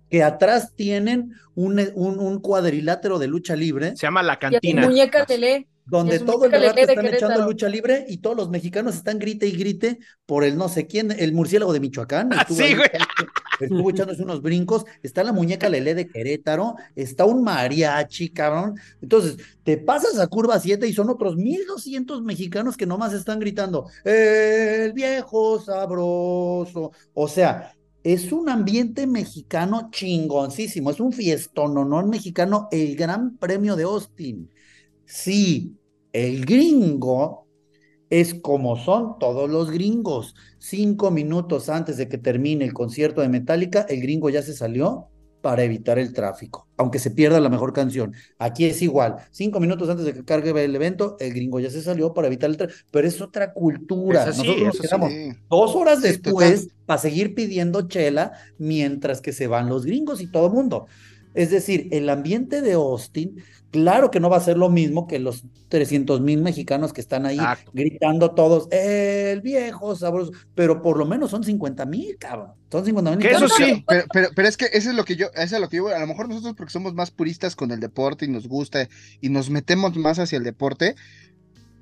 que atrás tienen un, un, cuadrilátero de lucha libre.
Se llama La Cantina.
muñeca tele
donde todo el rato están echando lucha libre y todos los mexicanos están grite y grite por el no sé quién, el murciélago de Michoacán.
Ah, sí, güey.
Estuvo echándose unos brincos, está la muñeca Lele de Querétaro, está un mariachi, cabrón. Entonces, te pasas a curva 7 y son otros 1200 mexicanos que nomás están gritando, el viejo sabroso. O sea, es un ambiente mexicano chingoncísimo, es un fiestón, ¿no? mexicano, el Gran Premio de Austin Sí, el gringo es como son todos los gringos. Cinco minutos antes de que termine el concierto de Metallica, el gringo ya se salió para evitar el tráfico, aunque se pierda la mejor canción. Aquí es igual. Cinco minutos antes de que cargue el evento, el gringo ya se salió para evitar el tráfico. Pero es otra cultura. Nosotros nos quedamos dos horas después para seguir pidiendo chela mientras que se van los gringos y todo el mundo. Es decir, el ambiente de Austin Claro que no va a ser lo mismo que los 300 mil mexicanos que están ahí gritando todos, el viejo sabroso, pero por lo menos son 50 mil, cabrón. Son 50 mil.
Eso sí, pero, pero, es que eso es lo que yo, eso es lo que yo, a lo mejor nosotros porque somos más puristas con el deporte y nos gusta y nos metemos más hacia el deporte,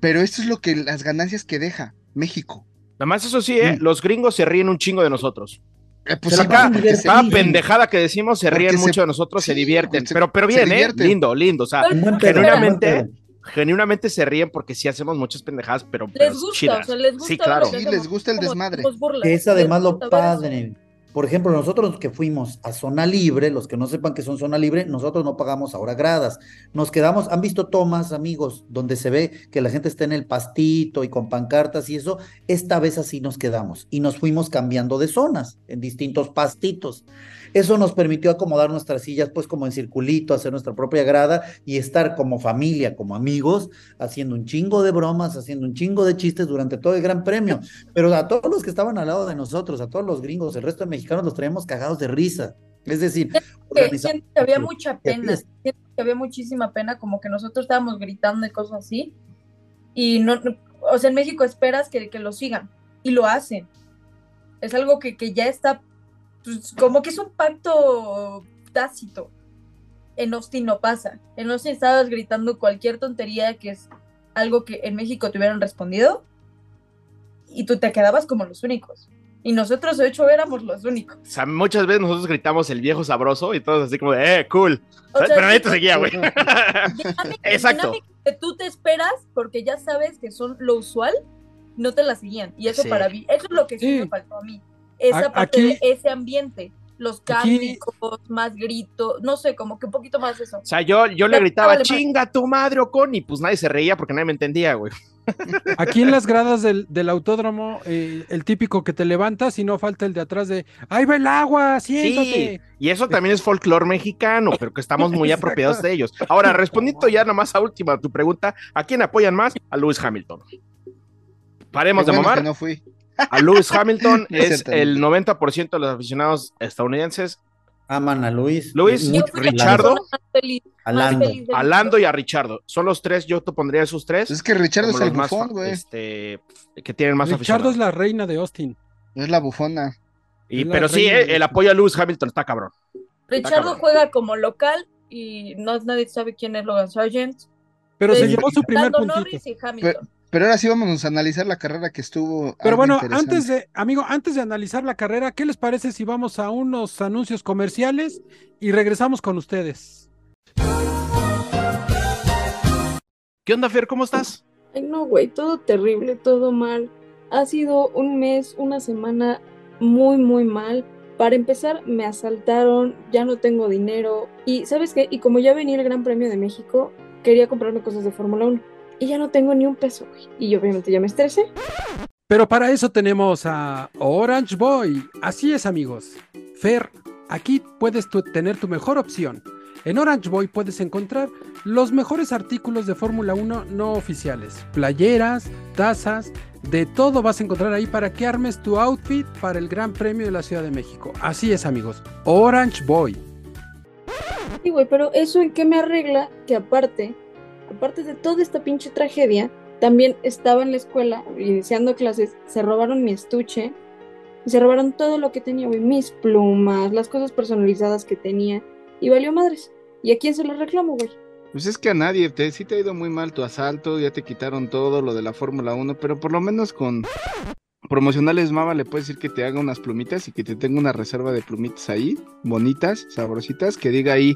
pero esto es lo que las ganancias que deja México.
Nada más eso sí, ¿eh? los gringos se ríen un chingo de nosotros. Eh, pues acá, cada pendejada que decimos se ríen mucho de nosotros, se divierten. Pero, pero bien, ¿eh? Lindo, lindo. O sea, genuinamente, genuinamente se ríen porque sí hacemos muchas pendejadas, pero.
Les gusta, o sea, les gusta.
Sí, claro.
Sí, les gusta el desmadre.
Es además lo padre. Por ejemplo, nosotros que fuimos a zona libre, los que no sepan que son zona libre, nosotros no pagamos ahora gradas. Nos quedamos, han visto tomas, amigos, donde se ve que la gente está en el pastito y con pancartas y eso. Esta vez así nos quedamos y nos fuimos cambiando de zonas en distintos pastitos. Eso nos permitió acomodar nuestras sillas, pues como en circulito, hacer nuestra propia grada y estar como familia, como amigos, haciendo un chingo de bromas, haciendo un chingo de chistes durante todo el Gran Premio. Pero a todos los que estaban al lado de nosotros, a todos los gringos, el resto de mexicanos los traíamos cagados de risa. Es decir,
que había mucha pena, que había muchísima pena, como que nosotros estábamos gritando y cosas así. Y no, o sea, en México esperas que, que lo sigan y lo hacen. Es algo que, que ya está pues, como que es un pacto tácito. En Austin no pasa. En Austin estabas gritando cualquier tontería que es algo que en México te hubieran respondido y tú te quedabas como los únicos. Y nosotros, de hecho, éramos los únicos.
O sea, muchas veces nosotros gritamos el viejo sabroso y todos así como de, eh, cool. Pero nadie te seguía, güey. [laughs]
Exacto. Que tú te esperas porque ya sabes que son lo usual, no te la seguían. Y eso para mí, eso es lo que sí me faltó a mí esa parte de ese ambiente los cánticos, más gritos, no sé, como que un poquito más eso.
O sea, yo, yo le gritaba, chinga tu madre, Ocon, y pues nadie se reía porque nadie me entendía, güey.
Aquí en las gradas del, autódromo, eh, el típico que te levantas y no falta el de atrás de ¡Ahí va el agua! ¡Siéntate!
Sí, y eso también es folclore mexicano, pero que estamos muy [laughs] apropiados de ellos. Ahora, [laughs] respondiendo ya nomás a última tu pregunta, ¿a quién apoyan más? A Lewis Hamilton. Paremos de mamar.
no fui.
A Lewis [laughs] Hamilton es, el 90% de los aficionados estadounidenses.
Aman a Luis.
Luis, Richardo,
a
Lando. y a Richardo. Son los tres, yo te pondría esos tres.
Es que Richardo es el bufón, güey.
Este, que tienen más
Richardo es la reina de Austin.
Es la bufona.
Y, pero sí, eh, el apoyo a Lewis Hamilton está cabrón.
Richardo juega como local y no nadie sabe quién es Logan Sargent.
Pero se llevó su primer puntito.
Pero ahora sí vamos a analizar la carrera que estuvo.
Pero bueno, antes de, amigo, antes de analizar la carrera, ¿qué les parece si vamos a unos anuncios comerciales y regresamos con ustedes?
¿Qué onda, Fer? ¿Cómo estás?
Ay, no, güey, todo terrible, todo mal. Ha sido un mes, una semana muy, muy mal. Para empezar, me asaltaron, ya no tengo dinero. Y, ¿sabes qué? Y como ya venía el Gran Premio de México, quería comprarme cosas de Fórmula 1 y ya no tengo ni un peso, Y obviamente ya me estresé.
Pero para eso tenemos a Orange Boy. Así es, amigos. Fer, aquí puedes tener tu mejor opción. En Orange Boy puedes encontrar los mejores artículos de Fórmula 1 no oficiales. Playeras, tazas, de todo vas a encontrar ahí para que armes tu outfit para el Gran Premio de la Ciudad de México. Así es, amigos. Orange Boy.
Sí, güey, pero eso en qué me arregla que aparte aparte de toda esta pinche tragedia, también estaba en la escuela iniciando clases, se robaron mi estuche y se robaron todo lo que tenía, mis plumas, las cosas personalizadas que tenía y valió madres. ¿Y a quién se lo reclamo, güey?
Pues es que a nadie, te, sí te ha ido muy mal tu asalto, ya te quitaron todo lo de la Fórmula 1, pero por lo menos con promocionales Mava le puedes decir que te haga unas plumitas y que te tenga una reserva de plumitas ahí, bonitas, sabrositas, que diga ahí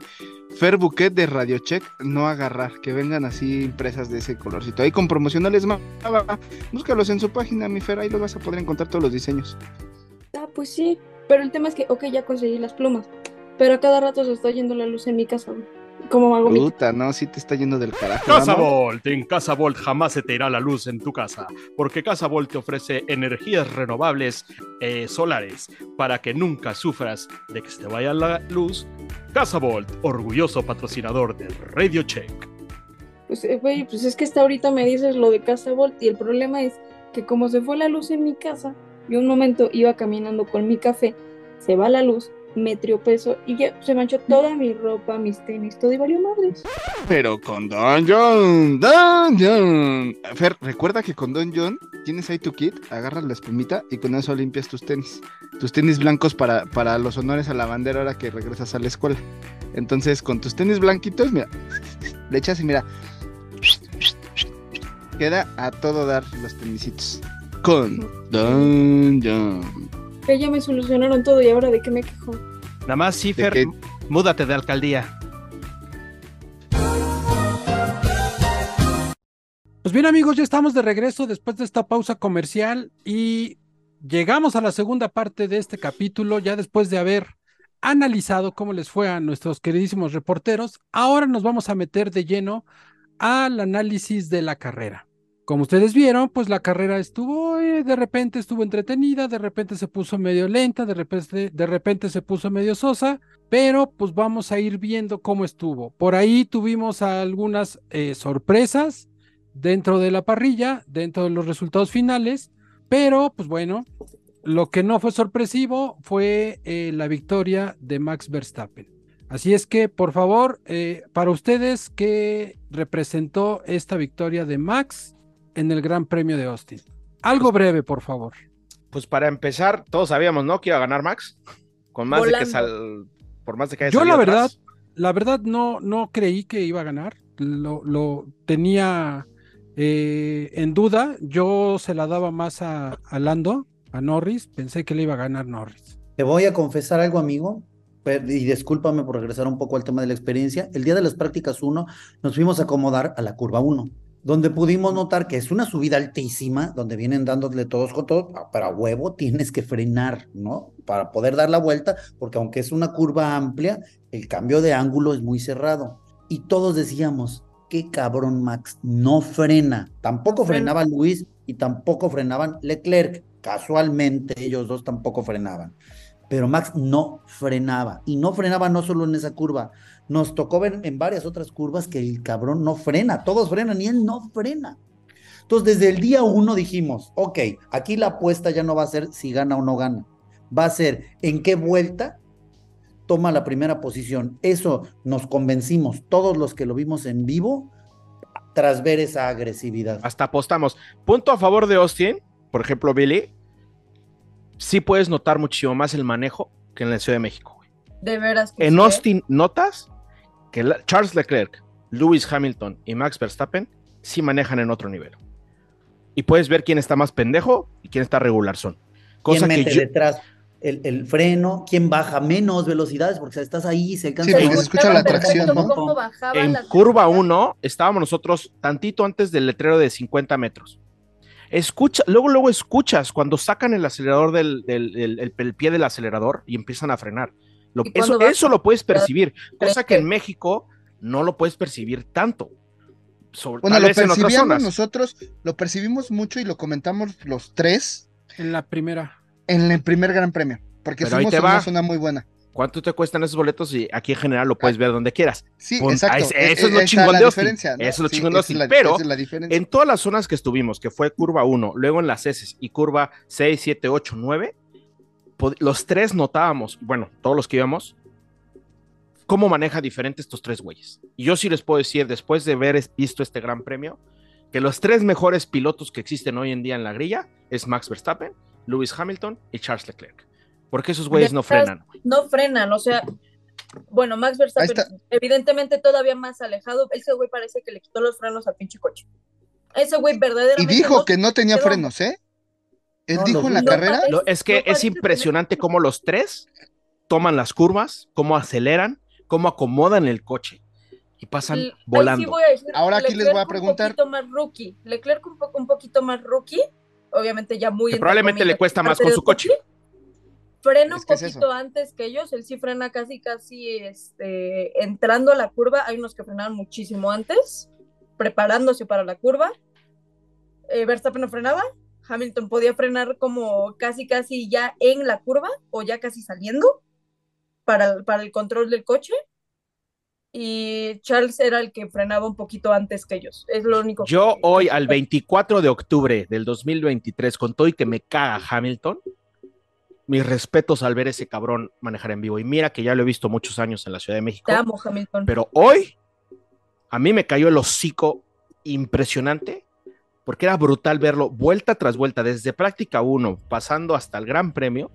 Fer Bouquet de Radio Check, no agarrar, que vengan así impresas de ese colorcito. Ahí con promocionales Mava, búscalos en su página, mi Fer, ahí los vas a poder encontrar todos los diseños.
Ah, pues sí, pero el tema es que, ok, ya conseguí las plumas, pero a cada rato se está yendo la luz en mi casa, ¿Cómo hago
Puta, no, sí te está yendo del carajo.
Casa Volt, en Casa Volt jamás se te irá la luz en tu casa, porque Casa Volt te ofrece energías renovables eh, solares para que nunca sufras de que se te vaya la luz. Casa Volt, orgulloso patrocinador de Radio Check.
Pues, eh, güey, pues es que hasta ahorita me dices lo de Casa Volt y el problema es que como se fue la luz en mi casa, y un momento iba caminando con mi café, se va la luz, metrio peso y ya se manchó toda mi ropa, mis tenis, todo y valió madres.
Pero con Don John, Don John. Fer, recuerda que con Don John tienes ahí tu kit, agarras la espumita y con eso limpias tus tenis. Tus tenis blancos para, para los honores a la bandera ahora que regresas a la escuela. Entonces, con tus tenis blanquitos, mira, le echas y mira. Queda a todo dar los tenisitos. Con Don John
que ya me solucionaron todo y ahora de qué me quejo.
Nada más, Cifer, múdate de alcaldía.
Pues bien amigos, ya estamos de regreso después de esta pausa comercial y llegamos a la segunda parte de este capítulo, ya después de haber analizado cómo les fue a nuestros queridísimos reporteros, ahora nos vamos a meter de lleno al análisis de la carrera. Como ustedes vieron, pues la carrera estuvo, eh, de repente estuvo entretenida, de repente se puso medio lenta, de repente, de repente se puso medio sosa, pero pues vamos a ir viendo cómo estuvo. Por ahí tuvimos algunas eh, sorpresas dentro de la parrilla, dentro de los resultados finales, pero pues bueno, lo que no fue sorpresivo fue eh, la victoria de Max Verstappen. Así es que, por favor, para ustedes, ¿qué representó esta victoria de Max? En el Gran Premio de Austin. Algo breve, por favor.
Pues para empezar, todos sabíamos, ¿no? Que iba a ganar Max. Con más de que sal... por más de que
Yo la verdad, la verdad no, no creí que iba a ganar. Lo, lo tenía eh, en duda. Yo se la daba más a, a Lando, a Norris. Pensé que le iba a ganar Norris.
Te voy a confesar algo, amigo y discúlpame por regresar un poco al tema de la experiencia, el día de las prácticas 1 nos fuimos a acomodar a la curva 1 donde pudimos notar que es una subida altísima, donde vienen dándole todos con todos, ah, pero a huevo tienes que frenar, ¿no? Para poder dar la vuelta, porque aunque es una curva amplia, el cambio de ángulo es muy cerrado. Y todos decíamos, qué cabrón Max no frena. Tampoco frenaba Luis y tampoco frenaban Leclerc. Casualmente ellos dos tampoco frenaban. Pero Max no frenaba. Y no frenaba no solo en esa curva. Nos tocó ver en varias otras curvas que el cabrón no frena. Todos frenan y él no frena. Entonces, desde el día uno dijimos, ok, aquí la apuesta ya no va a ser si gana o no gana. Va a ser en qué vuelta toma la primera posición. Eso nos convencimos todos los que lo vimos en vivo tras ver esa agresividad.
Hasta apostamos. Punto a favor de Austin, por ejemplo, Billy. Sí puedes notar muchísimo más el manejo que en la Ciudad de México.
De veras.
en Austin notas que Charles Leclerc, Lewis Hamilton y Max Verstappen sí manejan en otro nivel. Y puedes ver quién está más pendejo y quién está regular son.
Cosa que detrás el, freno, quién baja menos velocidades, porque estás ahí se
alcanza. Sí, porque se escucha la tracción,
En curva 1 estábamos nosotros tantito antes del letrero de 50 metros. Escucha, luego, luego escuchas cuando sacan el acelerador del, el, pie del acelerador y empiezan a frenar. Eso, eso lo puedes percibir, cosa que en México no lo puedes percibir tanto.
Sobre, bueno, lo percibimos nosotros, lo percibimos mucho y lo comentamos los tres.
En la primera
en el primer Gran Premio, porque somos una zona muy buena.
¿Cuánto te cuestan esos boletos? Y aquí en general lo puedes ver donde quieras.
Sí, exacto.
eso es, lo chingón de Austin. Eso es lo chingón de Austin. Pero en todas las zonas que estuvimos, que fue curva 1, luego en las S y curva 6, 7, 8, 9, los tres notábamos, bueno, todos los que íbamos, cómo maneja diferente estos tres güeyes. Y yo sí les puedo decir, después de haber visto este gran premio, que los tres mejores pilotos que existen hoy en día en la grilla es Max Verstappen, Lewis Hamilton y Charles Leclerc. Porque esos güeyes no frenan.
No frenan, o sea, bueno, Max Verstappen, evidentemente todavía más alejado. Ese güey parece que le quitó los frenos al pinche coche. Ese güey verdaderamente.
Y dijo que no tenía frenos, ¿eh? Él dijo en la carrera.
es que es impresionante cómo los tres toman las curvas, cómo aceleran, cómo acomodan el coche y pasan volando.
Ahora aquí les voy a preguntar.
Un poquito más rookie. Leclerc un, poco, un poquito más rookie obviamente ya muy...
probablemente le cuesta más con su coche.
Frena un poquito antes que ellos, él sí frena casi, casi este, entrando a la curva, hay unos que frenaron muchísimo antes, preparándose para la curva. Eh, Verstappen no frenaba, Hamilton podía frenar como casi, casi ya en la curva o ya casi saliendo para, para el control del coche y Charles era el que frenaba un poquito antes que ellos. Es lo único.
Yo hoy, al 24 de octubre del 2023, con todo y que me caga Hamilton, mis respetos al ver ese cabrón manejar en vivo. Y mira que ya lo he visto muchos años en la Ciudad de México.
Te amo, Hamilton.
Pero hoy, a mí me cayó el hocico impresionante, porque era brutal verlo vuelta tras vuelta, desde práctica 1, pasando hasta el Gran Premio,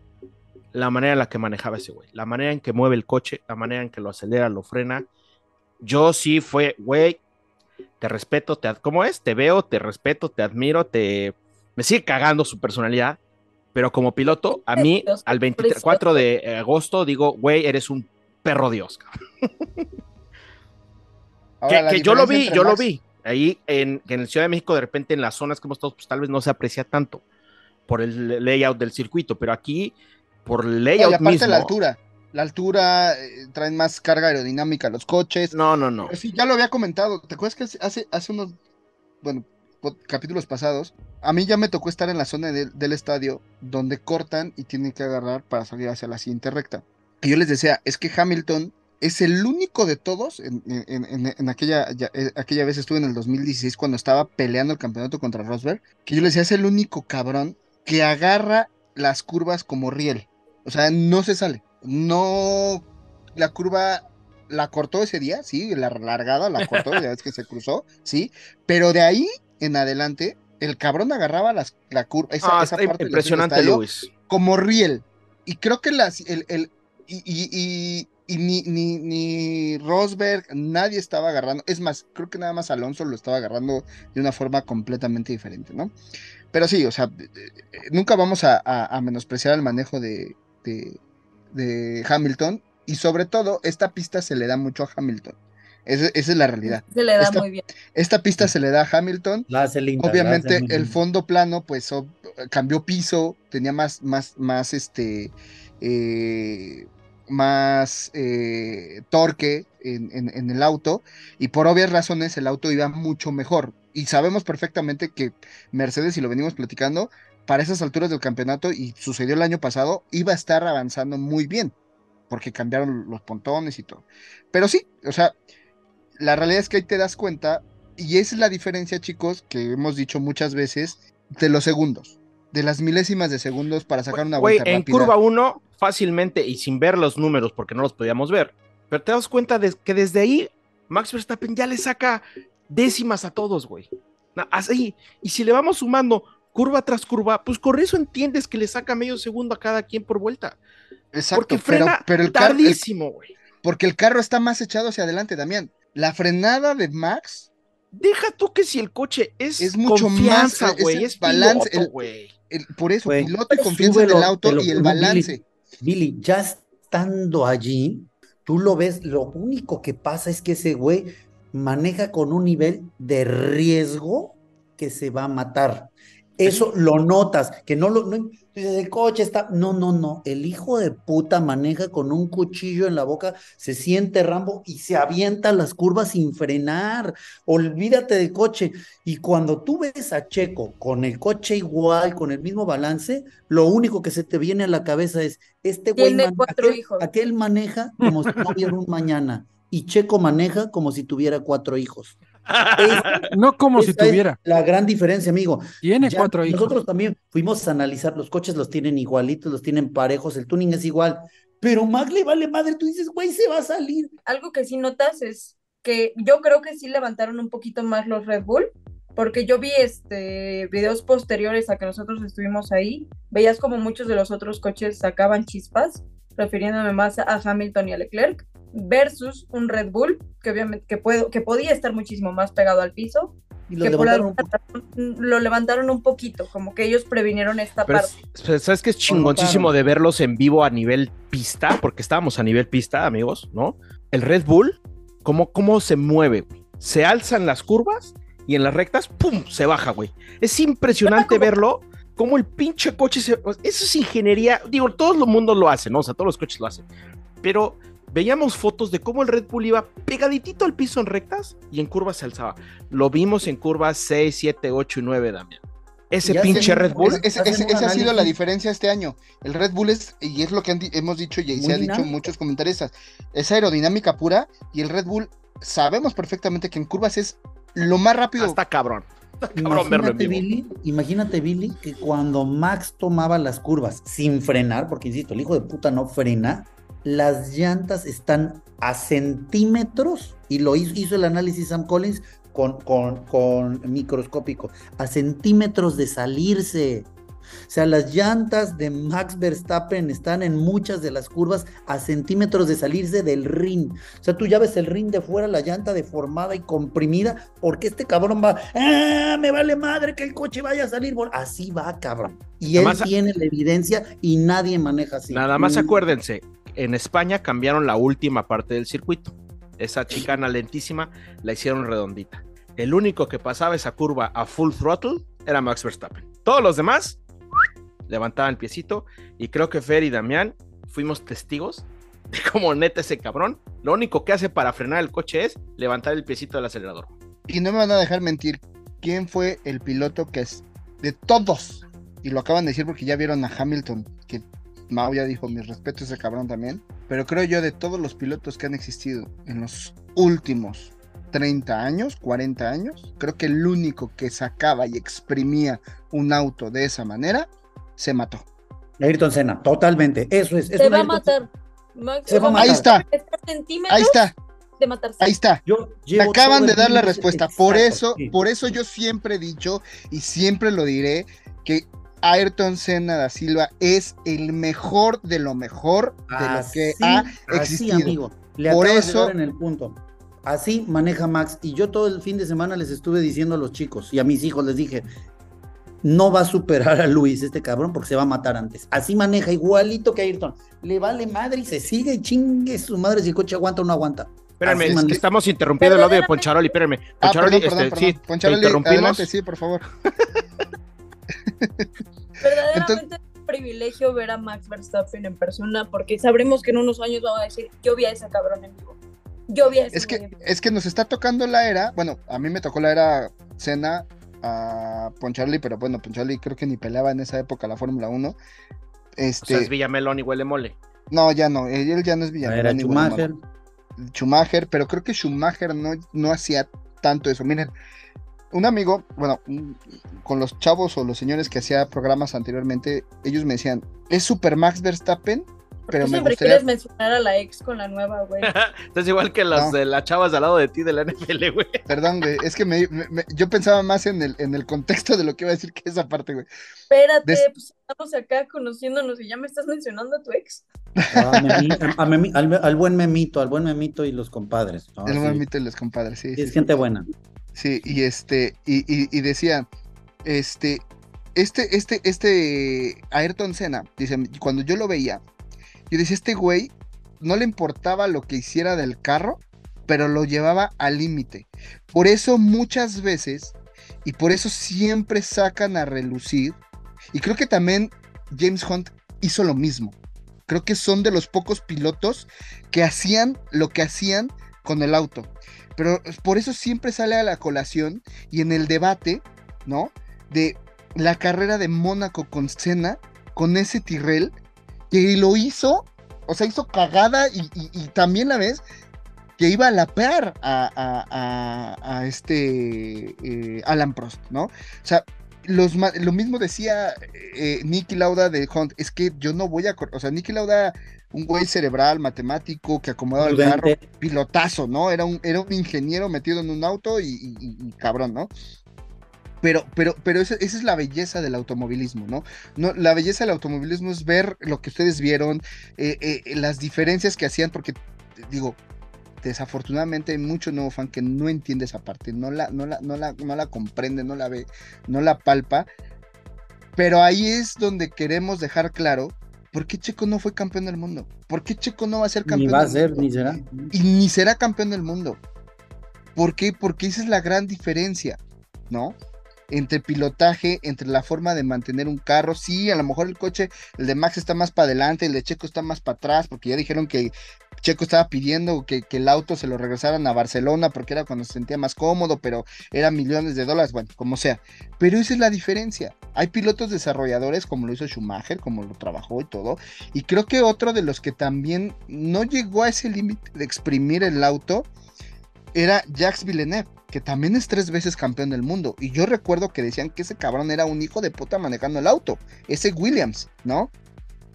la manera en la que manejaba ese güey, la manera en que mueve el coche, la manera en que lo acelera, lo frena yo sí fue, güey, te respeto, te, ¿cómo es? Te veo, te respeto, te admiro, te... Me sigue cagando su personalidad, pero como piloto, a mí, al 24 de agosto, digo, güey, eres un perro Dios. que, yo lo vi, yo lo vi. Ahí en, en el Ciudad de México, de repente, en las zonas que hemos estado, pues tal vez no se aprecia tanto por el layout del circuito, pero aquí, por el layout mismo.
la altura la altura, eh, traen más carga aerodinámica los coches.
No, no, no.
sí, ya lo había comentado. ¿Te acuerdas que hace, hace unos, bueno, capítulos pasados, a mí ya me tocó estar en la zona del estadio donde cortan y tienen que agarrar para salir hacia la siguiente recta. Y yo les decía, es que Hamilton es el único de todos, en, en, aquella, eh, aquella vez estuve en el 2016 cuando estaba peleando el campeonato contra Rosberg, que yo les decía, es el único cabrón que agarra las curvas como riel. O sea, no se sale no, la curva la cortó ese día, sí, la largada la cortó, [laughs] ya vez que se cruzó, sí, pero de ahí en adelante, el cabrón agarraba las, la curva, esa,
ah, parte impresionante, Luis.
como riel. Y creo que las, el, el y, y, y, ni, ni, ni, Rosberg, nadie estaba agarrando, es más, creo que nada más Alonso lo estaba agarrando de una forma completamente diferente, ¿no? Pero sí, o sea, eh, eh, nunca vamos a, a menospreciar el manejo de, de, de Hamilton y sobre todo esta pista se le da mucho a Hamilton. Esa, es la realidad.
Se le da esta, muy bien.
Esta pista se le da a Hamilton. Obviamente el fondo plano pues cambió piso, tenía más, más, más este, eh, más eh, torque en, el auto y por obvias razones el auto iba mucho mejor. Y sabemos perfectamente que Mercedes, y lo venimos platicando, para esas alturas del campeonato, y sucedió el año pasado, iba a estar avanzando muy bien, porque cambiaron los pontones y todo. Pero sí, o sea, la realidad es que ahí te das cuenta, y esa es la diferencia, chicos, que hemos dicho muchas veces, de los segundos de las milésimas de segundos para sacar una vuelta
en curva 1, fácilmente y sin ver los números porque no los podíamos ver, pero te das cuenta de que desde ahí Max Verstappen ya le saca décimas a todos, güey. Así, y si le vamos sumando curva tras curva, pues con eso entiendes que le saca medio segundo a cada quien por vuelta. Exacto, porque frena pero, el tardísimo, güey.
Porque el carro está más echado hacia adelante también. La frenada de Max
deja tú que si el coche es, es mucho confianza, más güey, es, balance, güey
por eso, piloto y confianza en el auto y el balance.
Billy, ya estando allí, tú lo ves, lo único que pasa es que ese güey maneja con un nivel de riesgo que se va a matar. Eso lo notas, que no lo, no, el coche está, no, no, no, el hijo de puta maneja con un cuchillo en la boca, se siente Rambo y se avienta las curvas sin frenar, olvídate del coche. Y cuando tú ves a Checo con el coche igual, con el mismo balance, lo único que se te viene a la cabeza es, este güey, aquel, maneja como si no hubiera un mañana y Checo maneja como si tuviera cuatro hijos [laughs]
no como si tuviera.
La gran diferencia, amigo.
Tiene cuatro
hijos. Nosotros también fuimos a analizar, los coches los tienen igualitos, los tienen parejos, el tuning es igual, pero Mac le vale madre, tú dices, güey, se va a salir.
Algo que sí notas es que yo creo que sí levantaron un poquito más los Red Bull, porque yo vi este videos posteriores a que nosotros estuvimos ahí, veías como muchos de los otros coches sacaban chispas, refiriéndome más a Hamilton y a Leclerc, versus un Red Bull que obviamente que, puedo, que podía estar muchísimo más pegado al piso. Y lo, que levantaron lo levantaron un poquito, como que ellos previnieron esta parte.
¿Sabes que es chingoncísimo de verlos en vivo a nivel pista? Porque estábamos a nivel pista, amigos, ¿no? El Red Bull, ¿cómo, cómo se mueve? Se alzan las curvas y en las rectas, ¡pum! Se baja, güey. Es impresionante verlo como el pinche coche se... Eso es ingeniería. Digo, todo el mundo lo hace, ¿no? O sea, todos los coches lo hacen. Pero veíamos fotos de cómo el Red Bull iba pegaditito al piso en rectas y en curvas se alzaba. Lo vimos en curvas 6, 7, 8 y 9 también. Ese pinche Red Bull.
Esa ha sido la diferencia este año. El Red Bull es, y es lo que hemos dicho y se ha dicho muchos comentaristas, es aerodinámica pura y el Red Bull sabemos perfectamente que en curvas es lo más rápido.
Está cabrón.
imagínate, Billy, imagínate, Billy, que cuando Max tomaba las curvas sin frenar, porque insisto, el hijo de puta no frena, las llantas están a centímetros, y lo hizo, hizo el análisis Sam Collins con, con, con microscópico, a centímetros de salirse. O sea, las llantas de Max Verstappen están en muchas de las curvas a centímetros de salirse del ring. O sea, tú ya ves el ring de fuera, la llanta deformada y comprimida, porque este cabrón va, ¡ah! Me vale madre que el coche vaya a salir. Así va, cabrón. Y él tiene la evidencia y nadie maneja así.
Nada más acuérdense, en España cambiaron la última parte del circuito. Esa chicana lentísima la hicieron redondita. El único que pasaba esa curva a full throttle era Max Verstappen. Todos los demás levantaban el piecito y creo que Fer y Damián fuimos testigos de cómo neta ese cabrón lo único que hace para frenar el coche es levantar el piecito del acelerador.
Y no me van a dejar mentir, ¿quién fue el piloto que es de todos? Y lo acaban de decir porque ya vieron a Hamilton, que Mao ya dijo, mi respeto a ese cabrón también. Pero creo yo de todos los pilotos que han existido en los últimos 30 años, 40 años, creo que el único que sacaba y exprimía un auto de esa manera, se mató.
Ayrton Senna, totalmente. Eso es.
se, va a matar.
se va a matar. Ahí está. Ahí está.
De matarse.
Ahí está. Yo acaban de dar la respuesta. por eso, por eso yo siempre he dicho y siempre lo diré que Ayrton Senna da Silva es el mejor de lo mejor de lo que ha existido. Así, amigo.
Le Por eso en el punto. Así maneja Max y yo todo el fin de semana les estuve diciendo a los chicos y a mis hijos les dije, no va a superar a Luis este cabrón porque se va a matar antes. Así maneja igualito que Ayrton. Le vale madre y se sigue y chingue su madre si el coche aguanta o no aguanta.
Espérenme, estamos interrumpiendo el audio de Poncharoli, espérenme.
Ah, Poncharoli, este, sí, Poncharoli, interrumpimos. sí, por favor. [laughs]
Verdaderamente privilegio ver a Max Verstappen en persona porque sabremos que en unos años vamos a decir, yo vi a esa cabrón en vivo. Yo vi a ese
es que, es que nos está tocando la era, bueno, a mí me tocó la era Cena a Poncharli, pero bueno, Poncharli creo que ni peleaba en esa época la Fórmula 1. Este...
O sea, es Villamelón y huele mole.
No, ya no, él ya no es Villamelón.
Era Schumacher.
Schumacher, pero creo que Schumacher no, no hacía tanto eso. Miren, un amigo, bueno, con los chavos o los señores que hacía programas anteriormente, ellos me decían, ¿es Super Max Verstappen?
Pero me siempre quieres mencionar a la ex con la nueva, güey. [laughs]
Entonces igual que las de las chavas al lado de ti de la NFL, güey.
Perdón, güey, es que me, yo pensaba más en el, en el contexto de lo que iba a decir que esa parte, güey.
Espérate, pues estamos acá conociéndonos y ya me estás mencionando a tu ex.
Ah, al, buen memito, al buen memito y los compadres.
el buen memito y los compadres, sí.
es gente buena.
Sí, y este, y, y, decía, este, este, este, este Ayrton Senna, dice, cuando yo lo veía, yo decía, este güey no le importaba lo que hiciera del carro, pero lo llevaba al límite. Por eso muchas veces, y por eso siempre sacan a relucir, y creo que también James Hunt hizo lo mismo. Creo que son de los pocos pilotos que hacían lo que hacían con el auto. Pero por eso siempre sale a la colación y en el debate, ¿no? De la carrera de Mónaco con Senna, con ese Tyrrell, que lo hizo, o sea, hizo cagada y, también la vez que iba a la a, este eh, Alan Prost, ¿no? O sea, lo mismo decía eh, Nicky Lauda de Hunt, es que yo no voy a, o sea, Nicky Lauda, un güey cerebral, matemático, que acomodaba el carro, pilotazo, ¿no? Era un, era un ingeniero metido en un auto y, cabrón, ¿no? Pero, pero, pero esa, es la belleza del automovilismo, ¿no? ¿no? La belleza del automovilismo es ver lo que ustedes vieron, eh, eh, las diferencias que hacían, porque digo, desafortunadamente hay mucho nuevo fan que no entiende esa parte, no la, no la, no la, no la comprende, no la ve, no la palpa. Pero ahí es donde queremos dejar claro por qué Checo no fue campeón del mundo. ¿Por qué Checo no va a ser campeón
ni va a ser, Ni será.
Y ni será campeón del mundo. ¿Por qué? Porque esa es la gran diferencia, ¿no? entre pilotaje, entre la forma de mantener un carro. Sí, a lo mejor el coche, el de Max está más para adelante, el de Checo está más para atrás, porque ya dijeron que Checo estaba pidiendo que, el auto se lo regresaran a Barcelona porque era cuando se sentía más cómodo, pero eran millones de dólares, bueno, como sea. Pero esa es la diferencia. Hay pilotos desarrolladores como lo hizo Schumacher, como lo trabajó y todo. Y creo que otro de los que también no llegó a ese límite de exprimir el auto era Jacques Villeneuve que también es tres veces campeón del mundo. Y yo recuerdo que decían que ese cabrón era un hijo de puta manejando el auto. Ese Williams, ¿no?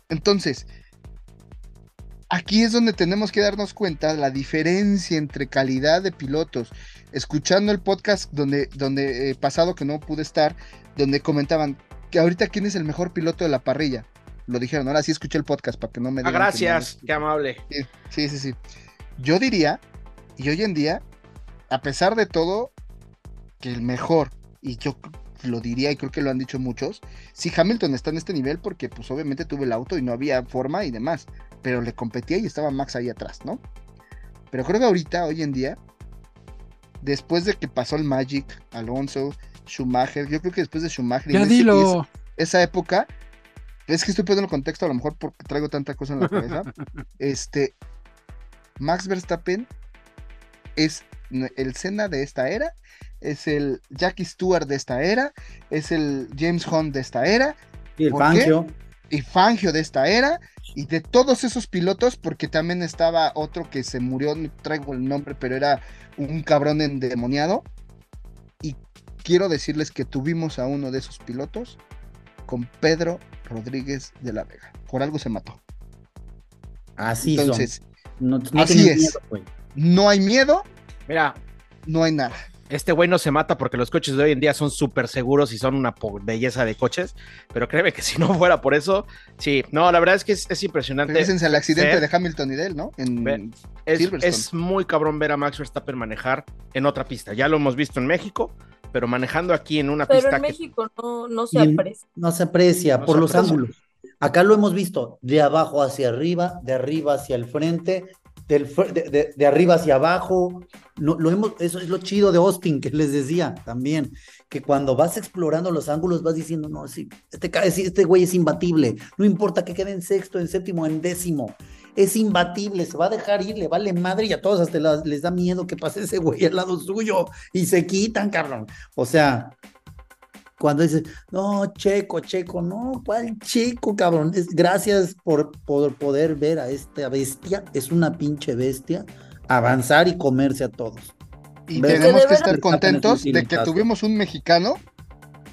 Entonces, aquí es donde tenemos que darnos cuenta la diferencia entre calidad de pilotos. Escuchando el podcast donde, donde eh, pasado que no pude estar, donde comentaban que ahorita quién es el mejor piloto de la parrilla. Lo dijeron, ahora sí escuché el podcast para que no me
ah, gracias, qué amable.
sí, sí, sí. Yo diría, y hoy en día, a pesar de todo, que el mejor, y yo lo diría y creo que lo han dicho muchos, si Hamilton está en este nivel porque pues obviamente tuve el auto y no había forma y demás, pero le competía y estaba Max ahí atrás, ¿no? Pero creo que ahorita, hoy en día, después de que pasó el Magic, Alonso, Schumacher, yo creo que después de Schumacher,
ya dilo.
esa época, es que estoy poniendo contexto a lo mejor porque traigo tanta cosa en la cabeza, [laughs] este, Max Verstappen es el Senna de esta era, es el Jackie Stewart de esta era, es el James Hunt de esta era.
Y el Fangio.
Y Fangio de esta era. Y de todos esos pilotos, porque también estaba otro que se murió, no traigo el nombre, pero era un cabrón endemoniado. Y quiero decirles que tuvimos a uno de esos pilotos con Pedro Rodríguez de la Vega. Por algo se mató.
Así
Entonces, No, así es. no hay miedo,
Mira.
No hay nada.
Este güey no se mata porque los coches de hoy en día son súper seguros y son una belleza de coches, pero créeme que [laughs] si no fuera por eso, sí, no, la verdad es que es, impresionante.
Fíjense el accidente de Hamilton y de él, ¿no?
En es, es, muy cabrón ver a Max Verstappen manejar en otra pista. Ya lo hemos visto en México, pero manejando aquí en una pista.
Pero en México no, se aprecia.
No se aprecia por los ángulos. Acá lo hemos visto de abajo hacia arriba, de arriba hacia el frente, de, arriba hacia abajo, No, lo hemos, eso es lo chido de Austin, que les decía también, que cuando vas explorando los ángulos vas diciendo, no, sí, este, este güey es imbatible, no importa que quede en sexto, en séptimo, en décimo, es imbatible, se va a dejar ir, le vale madre y a todos hasta les da miedo que pase ese güey al lado suyo y se quitan, cabrón. O sea, cuando dices, no, Checo, Checo, no, ¿cuál Checo, cabrón? Es, gracias por, por poder ver a esta bestia, es una pinche bestia, avanzar y comerse a todos.
Y tenemos que estar contentos de que tuvimos un mexicano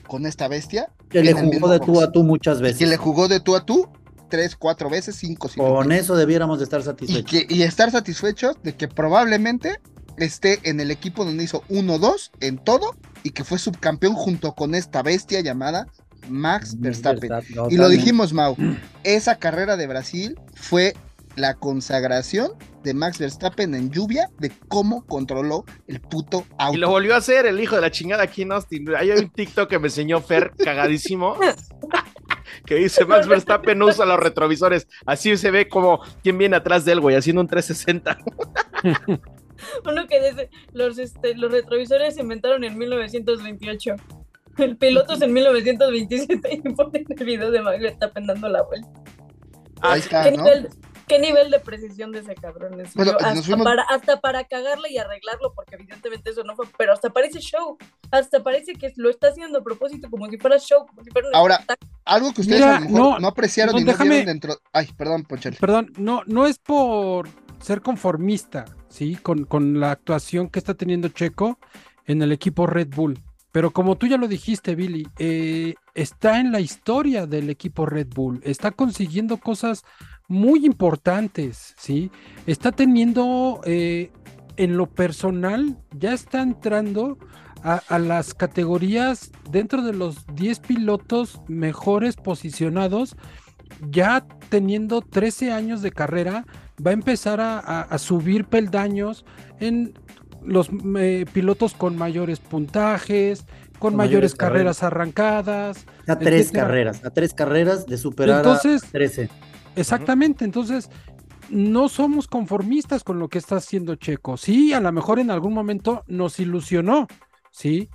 con esta bestia.
Que le jugó de tú a tú muchas veces.
Que le jugó de tú a tú tres, cuatro veces, cinco.
Con eso debiéramos de estar satisfechos.
Y, y estar satisfechos de que probablemente esté en el equipo donde hizo 1-2 en todo y que fue subcampeón junto con esta bestia llamada Max Verstappen. y lo dijimos, Mau, [clears throat] esa carrera de Brasil fue la consagración de Max Verstappen en lluvia de cómo controló el puto auto.
Y lo volvió a hacer el hijo de la chingada aquí en Austin. Hay un [laughs] TikTok que me enseñó Fer cagadísimo. [laughs] que dice Max Verstappen no usa los retrovisores. Así se ve como quien viene atrás de él, güey, haciendo un 360. [laughs] [laughs]
Uno que dice, los, este, los retrovisores se inventaron en 1928. El piloto es en 1927 y ponen el video de Verstappen dando la vuelta.
Ahí está, ¿no?
qué nivel de precisión de ese cabrón es. hasta, para, cagarle y arreglarlo, porque evidentemente eso no fue, pero hasta parece show, hasta parece que lo está haciendo a propósito, como si fuera show, como si fuera
Ahora, algo que ustedes a lo mejor no, apreciaron y no vieron dentro. Ay, perdón, Ponchel.
Perdón, no, no es por ser conformista, ¿sí? Con, con la actuación que está teniendo Checo en el equipo Red Bull. Pero como tú ya lo dijiste, Billy, eh, está en la historia del equipo Red Bull, está consiguiendo cosas muy importantes, ¿sí? Está teniendo, eh, en lo personal, ya está entrando a, las categorías dentro de los 10 pilotos mejores posicionados, ya teniendo 13 años de carrera, va a empezar a, subir peldaños en los eh, pilotos con mayores puntajes, con, mayores, carreras. arrancadas.
A tres carreras, a tres carreras de superar Entonces, a 13.
Exactamente, entonces no somos conformistas con lo que está haciendo Checo. Sí, a lo mejor en algún momento nos ilusionó, sí,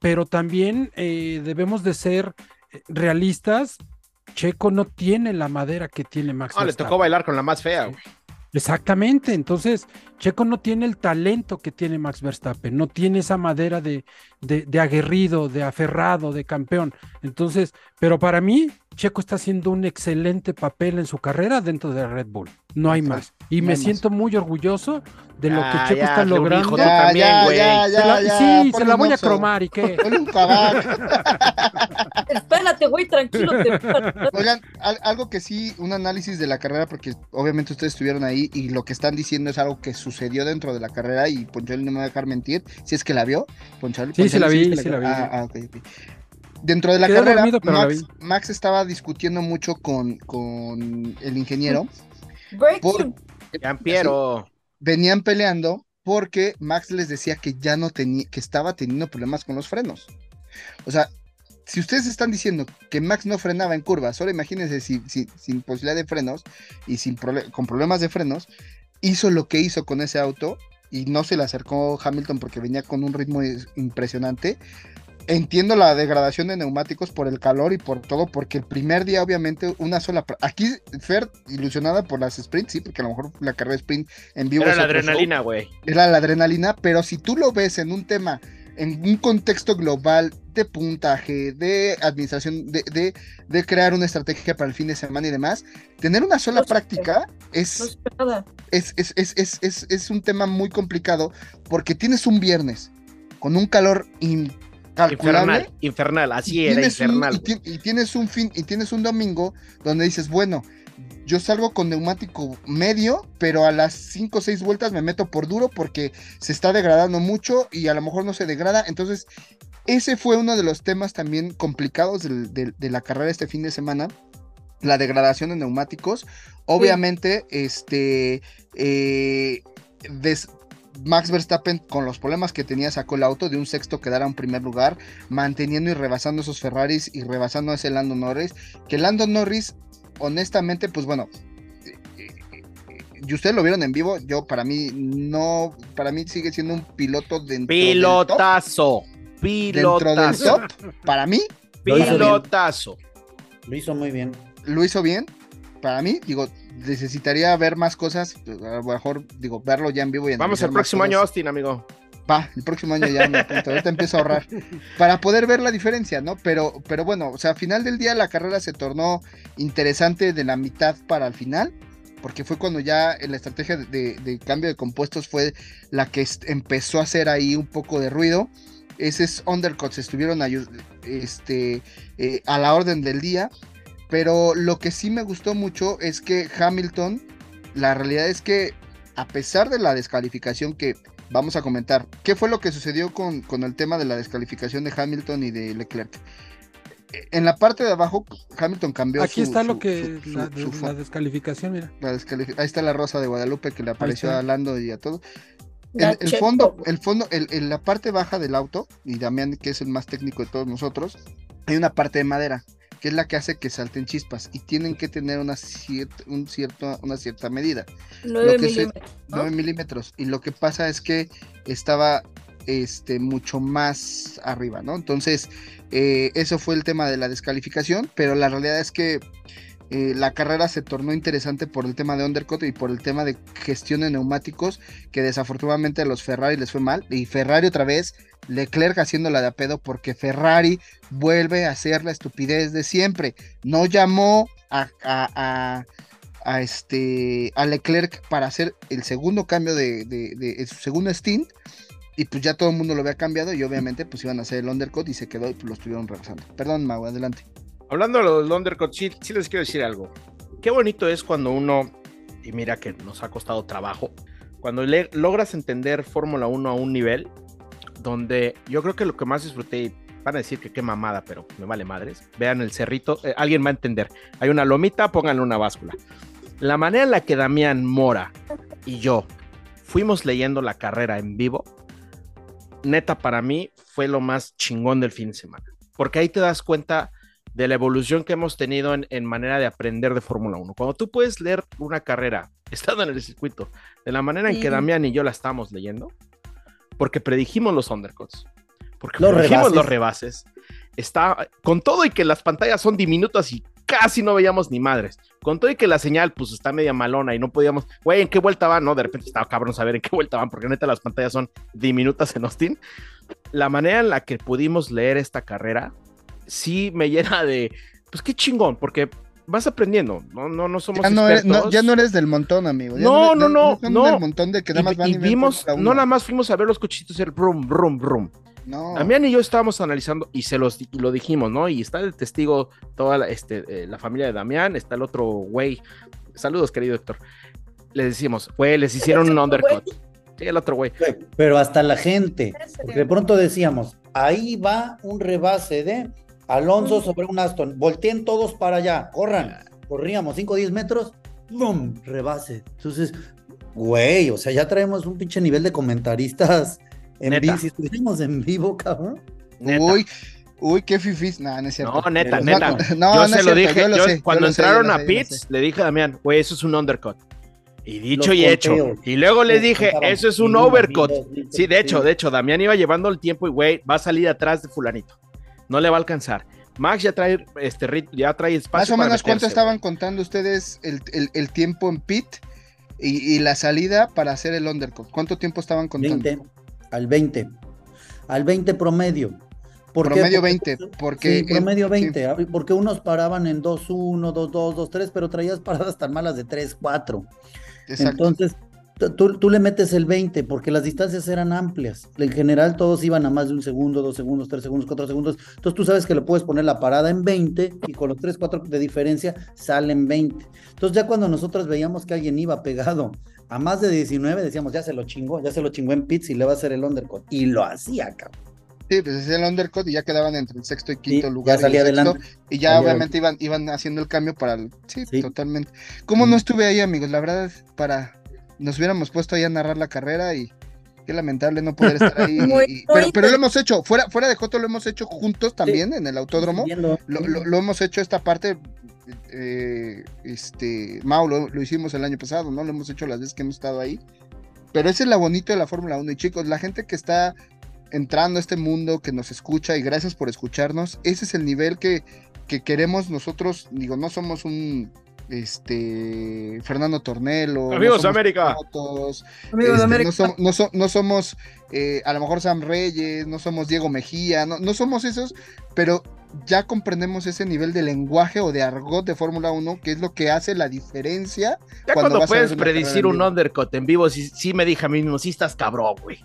pero también eh, debemos de ser eh, realistas. Checo no tiene la madera que tiene Max.
No, le tocó bailar con la más fea. Güey.
Exactamente, entonces Checo no tiene el talento que tiene Max Verstappen, no tiene esa madera de, de, aguerrido, de aferrado, de campeón. Entonces, pero para mí, Checo está haciendo un excelente papel en su carrera dentro de Red Bull, no hay más. Y me siento muy orgulloso de lo que ah, Checo está logrando. sí, se la voy a cromar y qué. [laughs]
Espérate, güey, tranquilo. [laughs]
Oigan, algo que sí, un análisis de la carrera, porque obviamente ustedes estuvieron ahí y lo que están diciendo es algo que sucedió dentro de la carrera y Ponchal no me va a dejar mentir, si es que la vio, Ponchal.
Sí, sí la vi, sí la vi.
Ah, ah, dentro de la carrera, Max, estaba discutiendo mucho con, con el ingeniero.
Por, Piero
venían peleando porque Max les decía que ya no tenía, que estaba teniendo problemas con los frenos. O sea, si ustedes están diciendo que Max no frenaba en curvas, ahora imagínense si, sin posibilidad de frenos y sin con problemas de frenos, hizo lo que hizo con ese auto y no se le acercó Hamilton porque venía con un ritmo impresionante entiendo la degradación de neumáticos por el calor y por todo, porque el primer día, obviamente, una sola. Aquí, Fer, ilusionada por las sprints, sí, porque a lo mejor la carrera de sprint en vivo.
Era la adrenalina, güey.
Era la adrenalina, pero si tú lo ves en un tema, en un contexto global de puntaje, de administración, de, de, crear una estrategia para el fin de semana y demás, tener una sola práctica es, es, es, es, es, es, un tema muy complicado porque tienes un viernes con un calor
Infernal, infernal, así era, infernal.
y, tienes un fin, y tienes un domingo donde dices, bueno, yo salgo con neumático medio, pero a las 5 o 6 vueltas me meto por duro porque se está degradando mucho y a lo mejor no se degrada. Entonces, ese fue uno de los temas también complicados de, la carrera este fin de semana. La degradación de neumáticos. Obviamente, este. Eh, Max Verstappen, con los problemas que tenía, sacó el auto de un sexto quedara en primer lugar, manteniendo y rebasando esos Ferraris y rebasando a ese Lando Norris. Que Lando Norris, honestamente, pues bueno, y ustedes lo vieron en vivo, yo para mí no, para mí sigue siendo un piloto dentro
pilotazo, pilotazo.
Dentro del top, para mí,
pilotazo.
Lo hizo muy bien.
Lo hizo bien, para mí, digo, necesitaría ver más cosas, a lo mejor, digo, verlo ya en vivo. Y
Vamos el próximo año, Austin, amigo.
Va, el próximo año ya me ahorita empiezo a ahorrar [laughs] para poder ver la diferencia, ¿no? Pero, pero bueno, o sea, al final del día la carrera se tornó interesante de la mitad para el final, porque fue cuando ya la estrategia de, cambio de compuestos fue la que empezó a hacer ahí un poco de ruido. Esos undercuts estuvieron este, eh, a la orden del día, pero lo que sí me gustó mucho es que Hamilton, la realidad es que a pesar de la descalificación que vamos a comentar. ¿Qué fue lo que sucedió con, el tema de la descalificación de Hamilton y de Leclerc? En la parte de abajo, Hamilton cambió.
Aquí está lo que. la, descalificación, mira.
ahí está la rosa de Guadalupe que le apareció a Lando y a todo. El, el, fondo, el fondo, en la parte baja del auto, y Damián, que es el más técnico de todos nosotros, hay una parte de madera que es la que hace que salten chispas y tienen que tener una, un cierto, una cierta medida.
9 milímetros.
9 milímetros. Y lo que pasa es que estaba este, mucho más arriba, ¿no? Entonces, eh, eso fue el tema de la descalificación, pero la realidad es que eh, la carrera se tornó interesante por el tema de undercut y por el tema de gestión de neumáticos, que desafortunadamente a los Ferrari les fue mal. Y Ferrari otra vez Leclerc haciéndola de a pedo porque Ferrari vuelve a hacer la estupidez de siempre. No llamó a, este, a Leclerc para hacer el segundo cambio de, su segundo stint. Y pues ya todo el mundo lo había cambiado y obviamente pues iban a hacer el undercut y se quedó y pues lo estuvieron regresando. Perdón, Mau, adelante.
Hablando de los undercut, sí, sí les quiero decir algo. Qué bonito es cuando uno, y mira que nos ha costado trabajo, cuando logras entender Fórmula 1 a un nivel donde yo creo que lo que más disfruté, van a decir que qué mamada, pero me vale madres. Vean el cerrito, eh, alguien va a entender. Hay una lomita, pónganle una báscula. La manera en la que Damián Mora y yo fuimos leyendo la carrera en vivo, neta para mí fue lo más chingón del fin de semana. Porque ahí te das cuenta de la evolución que hemos tenido en, manera de aprender de Fórmula 1. Cuando tú puedes leer una carrera [laughs] estando en el circuito de la manera en que Damián y yo la estamos leyendo, porque predijimos los undercuts, porque predijimos los rebases. Está con todo y que las pantallas son diminutas y casi no veíamos ni madres. Con todo y que la señal pues está media malona y no podíamos, güey, ¿en qué vuelta van? No, de repente estaba cabrón saber en qué vuelta van, porque neta las pantallas son diminutas en Austin. La manera en la que pudimos leer esta carrera sí me llena de, pues qué chingón, porque vas aprendiendo, no, no, no somos
ya no, eres, ya no eres del montón, amigo.
no, no, no, no,
del montón de que nada más van
y, vimos, no nada más fuimos a ver los cochitos el brum, brum, brum. No. Damián y yo estábamos analizando y se los lo dijimos, ¿no? Y está el testigo, toda la, este, eh, la familia de Damián, está el otro güey. Saludos, querido Héctor. Les decimos, güey, les hicieron un undercut. Sí, el otro güey.
Pero hasta la gente, porque de pronto decíamos, ahí va un rebase de Alonso sobre un Aston. Volteen todos para allá. Corran. Corríamos 5 o 10 metros. ¡Bum! Rebase. Entonces, güey, o sea, ya traemos un pinche nivel de comentaristas en vivo. Si estuviéramos en vivo, cabrón.
Uy. Uy, qué fifis. no es cierto.
No, neta, neta. No, yo se lo dije. Yo cuando entraron a Pitts, le dije a Damián, güey, eso es un undercut. Y dicho y hecho. Y luego les dije, eso es un overcut. Sí, de hecho, de hecho, Damián iba llevando el tiempo y, güey, va a salir atrás de fulanito no le va a alcanzar. Max ya trae este ya trae espacio.
Más o menos cuánto estaban contando ustedes el, tiempo en pit y, la salida para hacer el undercut. ¿Cuánto tiempo estaban contando?
20, al 20. Al 20 promedio.
promedio 20, porque...
Sí, promedio 20, porque unos paraban en 2-1, 2-2, 2-3, pero traías paradas tan malas de 3-4. Entonces, Tú, le metes el 20 porque las distancias eran amplias. En general todos iban a más de un segundo, dos segundos, tres segundos, cuatro segundos. Entonces tú sabes que le puedes poner la parada en 20 y con los 3, 4 de diferencia salen 20. Entonces ya cuando nosotros veíamos que alguien iba pegado a más de 19, decíamos, ya se lo chingó, ya se lo chingó en pits y le va a hacer el undercut. Y lo hacía, cabrón.
Sí, pues hacía el undercut y ya quedaban entre el sexto y quinto lugar.
Ya salía adelante.
Y ya obviamente iban, iban haciendo el cambio para el... Sí, totalmente. ¿Cómo no estuve ahí, amigos? La verdad, para nos hubiéramos puesto ahí a narrar la carrera y qué lamentable no poder estar ahí. [laughs] pero, lo hemos hecho, fuera, fuera de Joto lo hemos hecho juntos también en el autódromo. Lo, hemos hecho esta parte eh, este, Mau, lo, hicimos el año pasado, ¿no? Lo hemos hecho las veces que hemos estado ahí. Pero ese es la bonito de la Fórmula 1. Y chicos, la gente que está entrando a este mundo, que nos escucha y gracias por escucharnos, ese es el nivel que, que queremos nosotros. Digo, no somos un este Fernando Tornelo.
Amigos de América.
Amigos de América. No, somos eh, a lo mejor Sam Reyes, no somos Diego Mejía, no, no somos esos, pero ya comprendemos ese nivel de lenguaje o de argot de Fórmula 1, que es lo que hace la diferencia.
Ya cuando, puedes predecir un undercut en vivo, sí, sí me dije a mí mismo, sí estás cabrón, güey.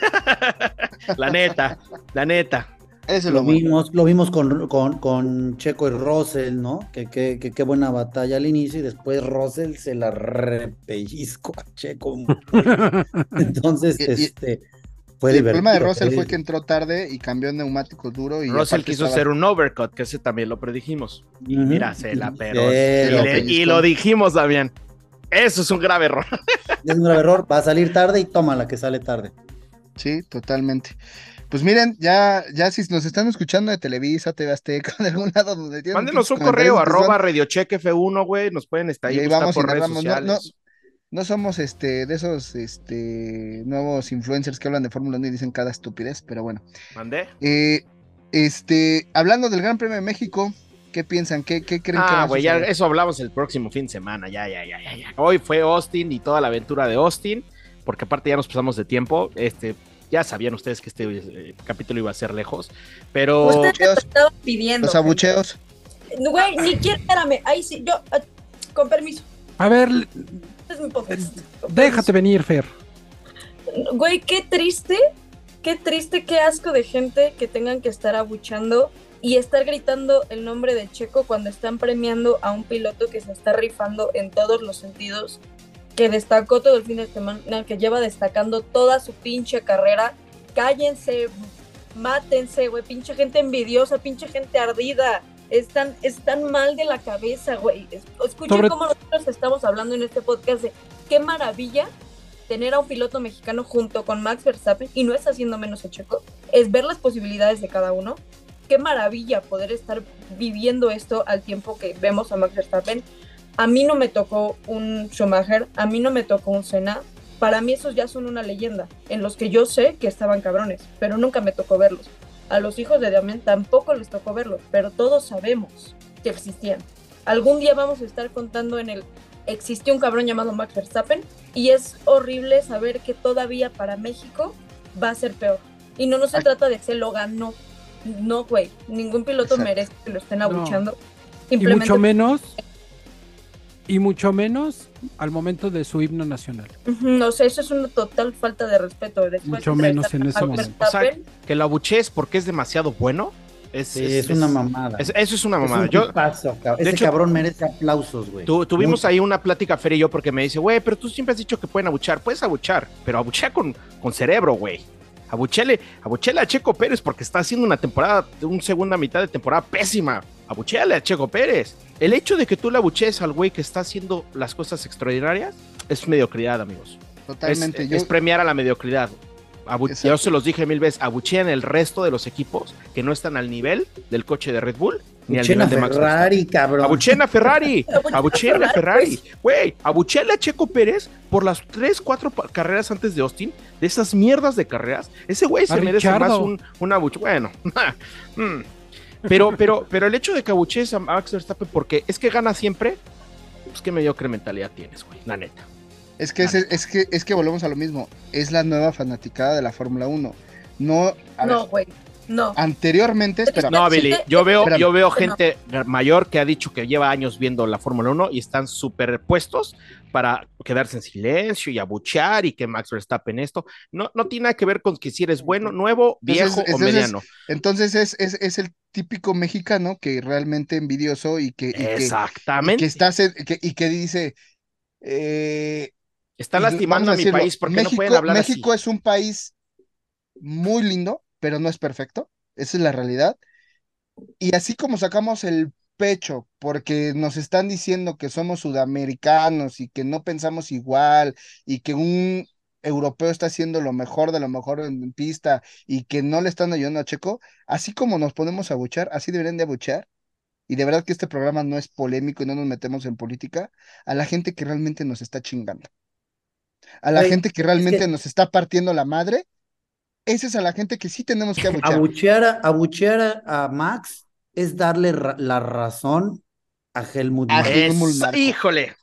[laughs] la neta, la neta.
Eso lo, vimos, lo vimos con, con, Checo y Russell, ¿no? Que qué buena batalla al inicio y después Russell se la repellizco a Checo. [laughs] Entonces, este
el problema de Russell fue que entró tarde y cambió neumático duro. Y
Russell quiso hacer un overcut, que ese también lo predijimos. Mira, se la pero. y, lo dijimos también. Eso es un grave error.
Es un grave error. Va a salir tarde y toma la que sale tarde.
Sí, totalmente. Pues miren, ya, ya si nos están escuchando de Televisa, TV Azteca, [laughs] de algún lado donde
tienen. Mándenos un correo, arroba Radiocheck F1, güey. Nos pueden estar ahí. vamos por redes sociales
no somos este de esos este nuevos influencers que hablan de Fórmula 1 y dicen cada estupidez, pero bueno.
¿Mandé?
Eh, este, hablando del Gran Premio de México, ¿qué piensan? ¿Qué, qué creen
ah,
que
va güey, ya eso hablamos el próximo fin de semana, ya, ya, ya, ya, ya. Hoy fue Austin y toda la aventura de Austin, porque aparte ya nos pasamos de tiempo, este, ya sabían ustedes que este eh, capítulo iba a ser lejos, pero...
Ustedes estaban pidiendo.
Los abucheos.
Güey, ni quiero, espérame, ahí sí, yo, ah, con permiso.
A ver, Déjate venir, Fer.
Güey, qué triste, qué triste, qué asco de gente que tengan que estar abuchando y estar gritando el nombre de Checo cuando están premiando a un piloto que se está rifando en todos los sentidos, que destacó todo el fin de semana, que lleva destacando toda su pinche carrera. Cállense, mátense, güey, pinche gente envidiosa, pinche gente ardida están, están mal de la cabeza, güey. Escuchen cómo nosotros estamos hablando en este podcast de qué maravilla tener a un piloto mexicano junto con Max Verstappen, y no es haciendo menos a Checo, es ver las posibilidades de cada uno. Qué maravilla poder estar viviendo esto al tiempo que vemos a Max Verstappen. A mí no me tocó un Schumacher, a mí no me tocó un Senna. Para mí esos ya son una leyenda, en los que yo sé que estaban cabrones, pero nunca me tocó verlos. A los hijos de Damián tampoco les tocó verlo, pero todos sabemos que existían. Algún día vamos a estar contando en el existió un cabrón llamado Max Verstappen y es horrible saber que todavía para México va a ser peor. Y no, no se trata de se lo ganó. No, güey. Ningún piloto merece que lo estén abuchando.
Y mucho menos y mucho menos al momento de su himno nacional.
No sé, eso es una total falta de respeto.
mucho menos en ese momento.
O sea, que lo abuchees porque es demasiado bueno.
Es, es, una mamada.
eso es una mamada. Yo,
Ese cabrón merece aplausos, güey.
tuvimos ahí una plática, Fer y yo, porque me dice, güey, pero tú siempre has dicho que pueden abuchar. Puedes abuchar, pero abuchea con, con cerebro, güey. Abuchele, abuchele a Checo Pérez porque está haciendo una temporada, una segunda mitad de temporada pésima. Abucheale a Checo Pérez. El hecho de que tú le abuchees al güey que está haciendo las cosas extraordinarias es mediocridad, amigos. Totalmente. Es, premiar a la mediocridad. yo se los dije mil veces, abuchean el resto de los equipos que no están al nivel del coche de Red Bull
ni al nivel de Max Ferrari, cabrón.
Abuchena Ferrari, [laughs] abuchena Ferrari. Güey, abucheale a Checo Pérez por las tres, cuatro carreras antes de Austin, de esas mierdas de carreras. Ese güey se merece más un, un abuche. Bueno, [laughs] mm. Pero, pero, pero el hecho de que abuchees a Max Verstappen porque es que gana siempre, pues qué mediocre mentalidad tienes, güey, la neta.
Es que, es, que, es que volvemos a lo mismo. Es la nueva fanaticada de la Fórmula 1. No,
no, güey. No.
Anteriormente, espera.
No, Billy, yo veo, yo veo gente mayor que ha dicho que lleva años viendo la Fórmula 1 y están superpuestos para quedarse en silencio y abuchear y que Max Verstappen esto. No, no tiene nada que ver con que si eres bueno, nuevo, viejo o mediano.
Entonces es, es, el típico mexicano que realmente envidioso y que.
Exactamente.
Que, está, y que dice. Eh,
está lastimando a, mi país porque México, no pueden hablar
México es un país muy lindo pero no es perfecto. Esa es la realidad. Y así como sacamos el pecho porque nos están diciendo que somos sudamericanos y que no pensamos igual y que un europeo está haciendo lo mejor de lo mejor en pista y que no le están ayudando a Checo, así como nos podemos abuchar, así deberían de abuchar y de verdad que este programa no es polémico y no nos metemos en política, a la gente que realmente nos está chingando. A la gente que realmente nos está partiendo la madre, esa es a la gente que sí tenemos que [laughs]
abuchear. Abuchear, a, Max es darle la razón a Helmut
Marko. Híjole.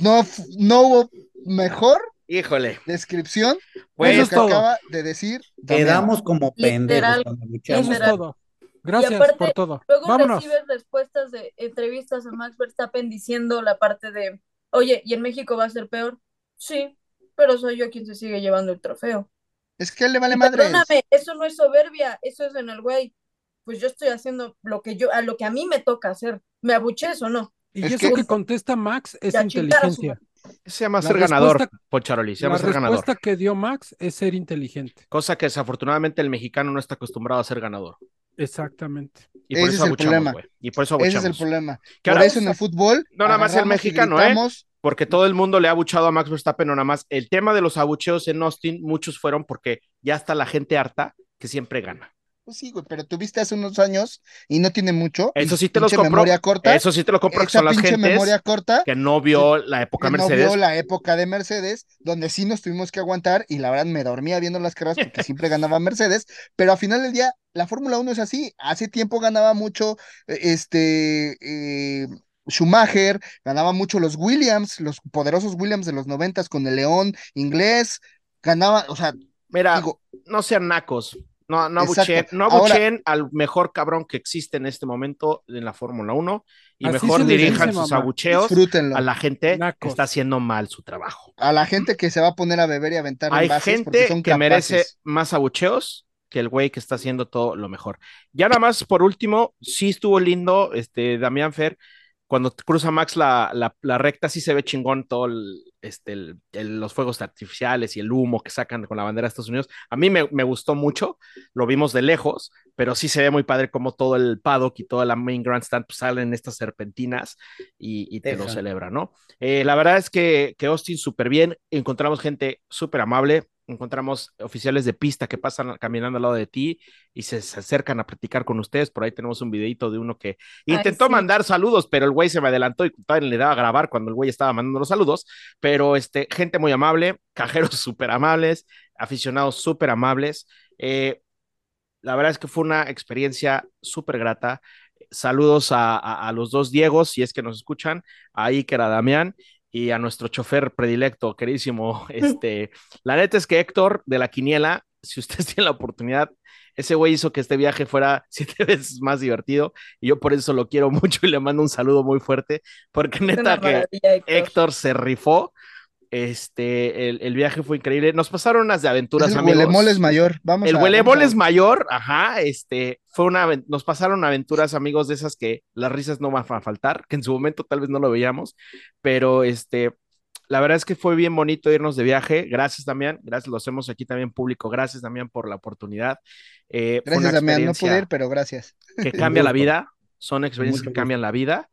No, no hubo mejor
Híjole.
Descripción. Pues eso que acaba de decir.
Quedamos como pendejos.
Eso es todo. Gracias por todo.
Luego Vámonos. recibes respuestas de entrevistas a Max Verstappen diciendo la parte de, oye, ¿y en México va a ser peor? Sí, pero soy yo quien se sigue llevando el trofeo.
Es que él le vale madre.
Perdóname, eso no es soberbia, eso es en el güey. Pues yo estoy haciendo lo que yo, a lo que a mí me toca hacer. ¿Me abuches o no?
Y eso que... contesta Max es inteligencia.
Se llama ser ganador, Pocharoli. Se llama
la respuesta que dio Max es ser inteligente.
Cosa que desafortunadamente el mexicano no está acostumbrado a ser ganador.
Exactamente.
Y por Ese eso es el problema.
Y por eso
Ese es el problema. por eso en el fútbol.
No nada más el mexicano, ¿eh? Porque todo el mundo le ha abuchado a Max Verstappen, no nada más. El tema de los abucheos en Austin, muchos fueron porque ya está la gente harta que siempre gana.
Pues sí, güey, pero tuviste hace unos años y no tiene mucho.
Eso sí te lo compro. Memoria corta, eso sí te lo compro, que son las gentes
memoria corta,
que no vio la época Mercedes.
No vio la época de Mercedes, donde sí nos tuvimos que aguantar y la verdad me dormía viendo las carreras porque [laughs] siempre ganaba Mercedes, pero al final del día la Fórmula 1 es así. Hace tiempo ganaba mucho e, este eh, Schumacher, ganaba mucho los Williams, los poderosos Williams de los noventas con el León inglés, ganaba, o sea,
Mira, no sean nacos. No, no abuchen al mejor cabrón que existe en este momento en la Fórmula 1 y mejor dirijan sus abucheos a la gente que está haciendo mal su trabajo.
A la gente que se va a poner a beber y aventar
Hay gente que merece más abucheos que el güey que está haciendo todo lo mejor. Ya nada más por último, sí estuvo lindo, este Damián Fer, cuando cruza Max la, la, recta, sí se ve chingón todo este, los fuegos artificiales y el humo que sacan con la bandera de Estados Unidos. A mí me, gustó mucho, lo vimos de lejos, pero sí se ve muy padre como todo el paddock y toda la main grandstand pues, salen estas serpentinas y, te lo celebra, ¿no? Eh, la verdad es que, que Austin súper bien, encontramos gente súper amable, encontramos oficiales de pista que pasan caminando al lado de ti y se, acercan a platicar con ustedes. Por ahí tenemos un videito de uno que intentó mandar saludos, pero el güey se me adelantó y le daba a grabar cuando el güey estaba mandando los saludos. Pero este, gente muy amable, [laughs] cajeros súper amables, aficionados súper amables. Eh, la verdad es que fue una experiencia súper grata. Saludos a, a, los dos Diegos, si es que nos escuchan, a Iker, a Damián, y a nuestro chofer predilecto, queridísimo. [laughs] Este, la neta es que Héctor de la Quiniela, si ustedes [laughs] tienen la oportunidad, ese güey hizo que este viaje fuera [laughs] siete veces más divertido y yo por eso lo quiero mucho y le mando un saludo muy fuerte, porque neta que Héctor se rifó este, el, viaje fue increíble. Nos pasaron unas de aventuras,
el
amigos.
El es mayor, vamos.
El huelemol es mayor, ajá, este, fue una, nos pasaron aventuras, amigos, de esas que las risas no van a faltar, que en su momento tal vez no lo veíamos, pero este, la verdad es que fue bien bonito irnos de viaje. Gracias, Damián. Gracias, lo hacemos aquí también público. Gracias, Damián, por la oportunidad.
Eh, gracias, Damián. No pude ir, pero gracias.
Que [laughs] cambia la vida. Son experiencias que cambian la vida.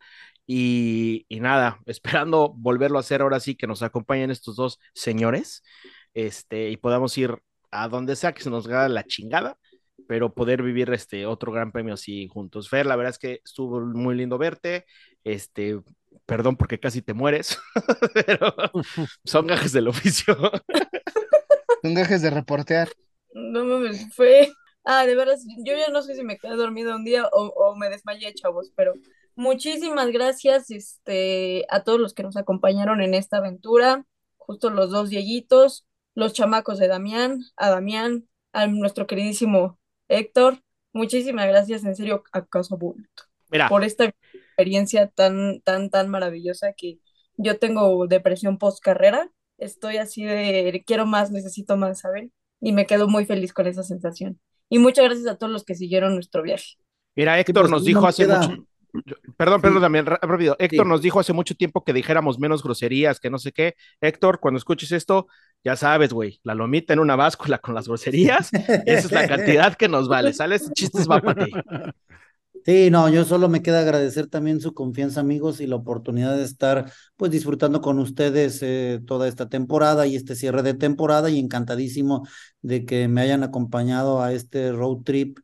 Y, nada, [laughs] esperando volverlo a hacer ahora sí, que nos acompañen estos dos señores, este, y podamos ir a donde sea que se nos haga la chingada, pero poder vivir este otro gran premio así juntos. Fer, la verdad es que estuvo muy lindo verte, este, perdón porque casi te mueres, [laughs] pero [laughs] son gajes del oficio.
son gajes de reportear.
No mames, fue... Ah, de verdad, yo ya no sé si me quedé dormido un día o, o me desmayé, chavos, pero Muchísimas gracias este, a todos los que nos acompañaron en esta aventura, justo los dos Dieguitos, los chamacos de Damián, a Damián, a nuestro queridísimo Héctor. Muchísimas gracias, en serio, a Caso Bulto, por esta experiencia tan, tan, tan maravillosa que yo tengo depresión post carrera. Estoy así de quiero más, necesito más, ¿saben? Y me quedo muy feliz con esa sensación. Y muchas gracias a todos los que siguieron nuestro viaje.
Mira, Héctor pues nos dijo hace mucho, Perdón, perdón, también rápido. Héctor nos dijo hace mucho tiempo que dijéramos menos groserías, que no sé qué. Héctor, cuando escuches esto, ya sabes, güey, la lomita en una báscula con las groserías, esa es la cantidad que nos vale, ¿sales? Chistes va para ti.
Sí, no, yo solo me queda agradecer también su confianza, amigos, y la oportunidad de estar, pues, disfrutando con ustedes eh, toda esta temporada y este cierre de temporada, y encantadísimo de que me hayan acompañado a este road trip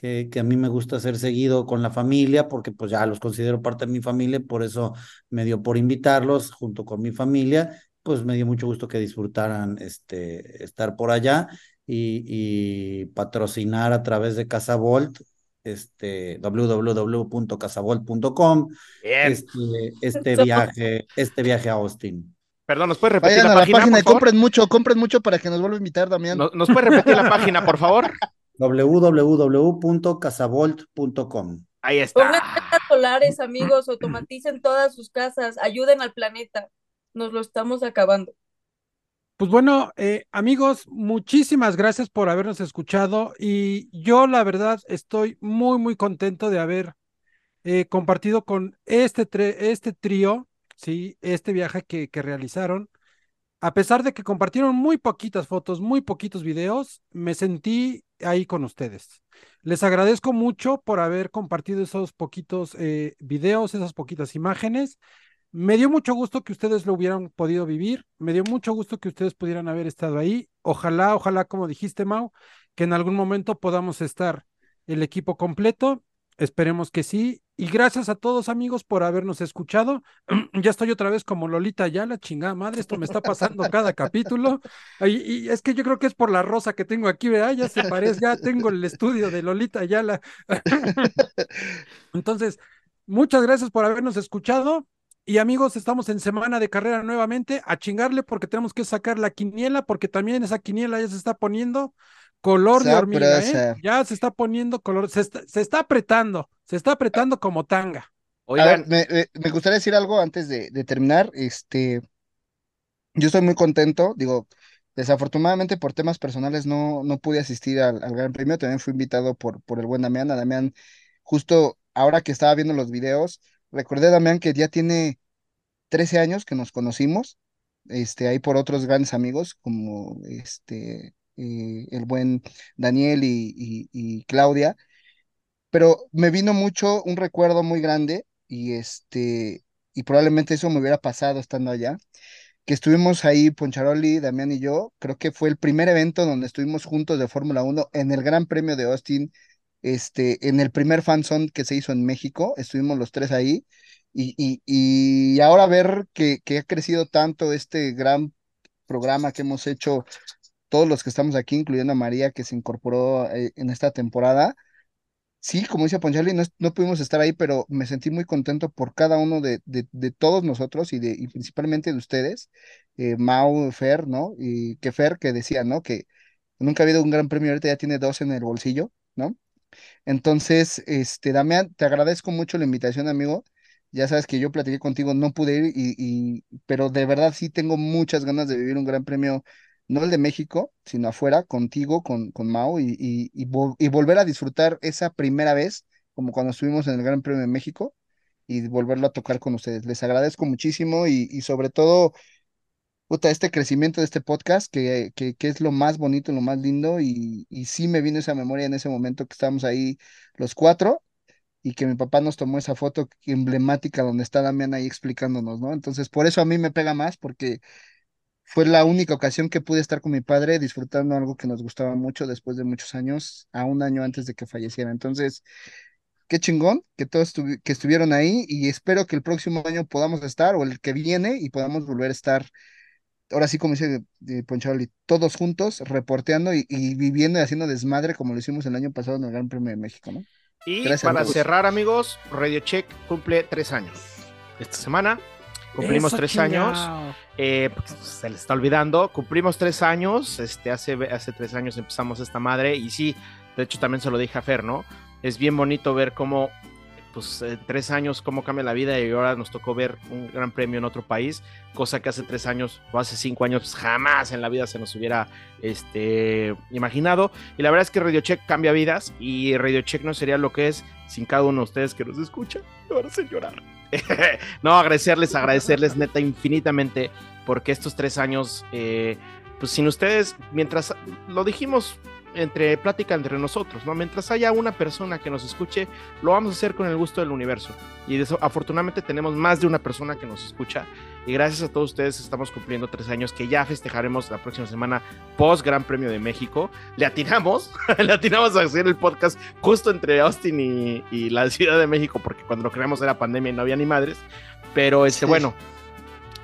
que, a mí me gusta hacer seguido con la familia, porque pues ya los considero parte de mi familia, por eso me dio por invitarlos junto con mi familia, pues me dio mucho gusto que disfrutaran este, estar por allá y, patrocinar a través de Casavolt, este, www.casavolt.com, este, este viaje, este viaje a Austin.
Perdón, ¿nos puede repetir la,
página? y compren mucho, compren mucho para que nos vuelva a invitar, Damián.
¿Nos, ¿Nos puede repetir la página, por favor? [laughs]
www.casavolt.com.
Ahí está.
Pongan solares, amigos, automaticen todas sus casas, ayuden al planeta. Nos lo estamos acabando.
Pues bueno, eh, amigos, muchísimas gracias por habernos escuchado y yo la verdad estoy muy, muy contento de haber eh, compartido con este, este trío, sí, este viaje que, que realizaron a pesar de que compartieron muy poquitas fotos, muy poquitos videos, me sentí ahí con ustedes. Les agradezco mucho por haber compartido esos poquitos eh, videos, esas poquitas imágenes. Me dio mucho gusto que ustedes lo hubieran podido vivir, me dio mucho gusto que ustedes pudieran haber estado ahí. Ojalá, ojalá, como dijiste, Mau, que en algún momento podamos estar el equipo completo. Esperemos que sí y gracias a todos amigos por habernos escuchado. [clears throat] ya estoy otra vez como Lolita ya, la chingada madre, esto me está pasando cada capítulo. Y, es que yo creo que es por la rosa que tengo aquí, ¿verdad? Ya se parece, ya tengo el estudio de Lolita Ayala. [laughs] Entonces, muchas gracias por habernos escuchado. Y amigos, estamos en semana de carrera nuevamente a chingarle porque tenemos que sacar la quiniela, porque también esa quiniela ya se está poniendo color de hormiga, ¿eh? Ya se está poniendo color, se está, apretando, se está apretando como tanga.
Oigan, me, gustaría decir algo antes de, terminar. Este, yo estoy muy contento, digo, desafortunadamente por temas personales no, no pude asistir al, Gran Premio, también fui invitado por, por el buen Damián. Damián, justo ahora que estaba viendo los videos, recordé Damián que ya tiene 13 años que nos conocimos, este, ahí por otros grandes amigos como este el buen Daniel y, Claudia, pero me vino mucho un recuerdo muy grande y este, y probablemente eso me hubiera pasado estando allá, que estuvimos ahí, Poncharoli, Damián y yo, creo que fue el primer evento donde estuvimos juntos de Fórmula 1 en el Gran Premio de Austin, este, en el primer fanzone que se hizo en México, estuvimos los tres ahí, y, y, y ahora ver que, que ha crecido tanto este gran programa que hemos hecho todos los que estamos aquí, incluyendo a María, que se incorporó eh, en esta temporada. Sí, como dice Ponchali, no, no, pudimos estar ahí, pero me sentí muy contento por cada uno de, de, todos nosotros y, de, y principalmente de ustedes, eh, Mau, Fer, ¿no? Y que Fer que decía, ¿no? Que nunca ha habido un gran premio, ahorita ya tiene dos en el bolsillo, ¿no? Entonces, este, Damián, te agradezco mucho la invitación, amigo. Ya sabes que yo platiqué contigo, no pude ir, y, y, pero de verdad sí tengo muchas ganas de vivir un gran premio no el de México, sino afuera, contigo, con, con Mao, y, y, volver a disfrutar esa primera vez, como cuando estuvimos en el Gran Premio de México, y volverlo a tocar con ustedes. Les agradezco muchísimo y, sobre todo, puta, este crecimiento de este podcast, que, que, que, es lo más bonito, lo más lindo, y, y sí me vino esa memoria en ese momento que estábamos ahí los cuatro, y que mi papá nos tomó esa foto emblemática donde está Damián ahí explicándonos, ¿no? Entonces, por eso a mí me pega más, porque fue la única ocasión que pude estar con mi padre disfrutando algo que nos gustaba mucho después de muchos años, a un año antes de que falleciera. Entonces, qué chingón que todos que estuvieron ahí y espero que el próximo año podamos estar o el que viene y podamos volver a estar, ahora sí como dice Poncharoli, todos juntos reporteando y, viviendo y haciendo desmadre como lo hicimos el año pasado en el Gran Premio de México, ¿no?
Y para cerrar, amigos, Radio Check cumple tres años esta semana. Cumplimos tres años. Eh, se les está olvidando. Cumplimos tres años. Este, hace, hace tres años empezamos esta madre. Y sí, de hecho también se lo dije a Fer, ¿no? Es bien bonito ver cómo, pues, en tres años, cómo cambia la vida. Y ahora nos tocó ver un gran premio en otro país. Cosa que hace tres años o hace cinco años pues, jamás en la vida se nos hubiera este, imaginado. Y la verdad es que Radio Check cambia vidas. Y Radio Check no sería lo que es sin cada uno de ustedes que nos escucha. Me van a llorar. [laughs] no, agradecerles, agradecerles neta infinitamente porque estos tres años, eh, pues sin ustedes, mientras lo dijimos entre plática entre nosotros, ¿no? Mientras haya una persona que nos escuche, lo vamos a hacer con el gusto del universo. Y afortunadamente tenemos más de una persona que nos escucha. Y gracias a todos ustedes estamos cumpliendo tres años que ya festejaremos la próxima semana post Gran Premio de México. Le atinamos, [laughs] le atinamos a hacer el podcast justo entre Austin y, y la Ciudad de México, porque cuando lo creamos era pandemia y no había ni madres. Pero este, bueno,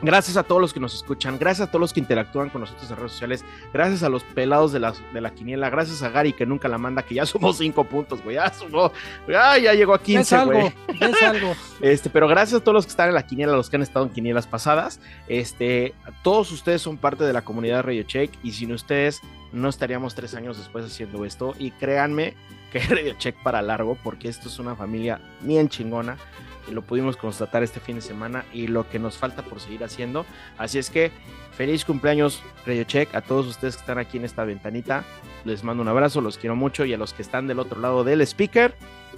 Gracias a todos los que nos escuchan, gracias a todos los que interactúan con nosotros en redes sociales, gracias a los pelados de la, de la quiniela, gracias a Gary que nunca la manda, que ya [laughs] sumó cinco puntos, güey, ya sumó, ya, ya llegó a 15, güey.
Es algo, [laughs]
Este, pero gracias a todos los que están en la quiniela, los que han estado en quinielas pasadas, este, todos ustedes son parte de la comunidad Radio Check y sin ustedes no estaríamos tres años después haciendo esto. Y créanme que [laughs] Radio Check para largo porque esto es una familia bien chingona lo pudimos constatar este fin de semana y lo que nos falta por seguir haciendo. Así es que feliz cumpleaños Radio Check a todos ustedes que están aquí en esta ventanita. Les mando un abrazo, los quiero mucho y a los que están del otro lado del speaker,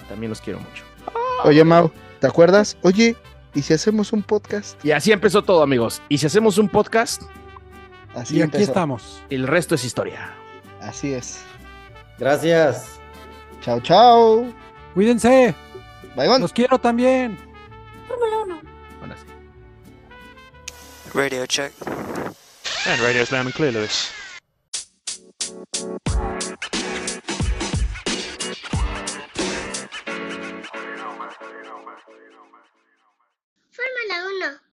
también los quiero mucho.
Oye, Mau, ¿te acuerdas? Oye, ¿y si hacemos un podcast?
Y así empezó todo, amigos. ¿Y si hacemos un podcast?
Así y aquí estamos.
El resto es historia.
Así es.
Gracias.
Chao, chao.
Cuídense. Baigón. Los quiero también.
Fórmula 1. Bueno, sí.
Radio check. And ah, radio's loud and clear, Lewis. Fórmula 1.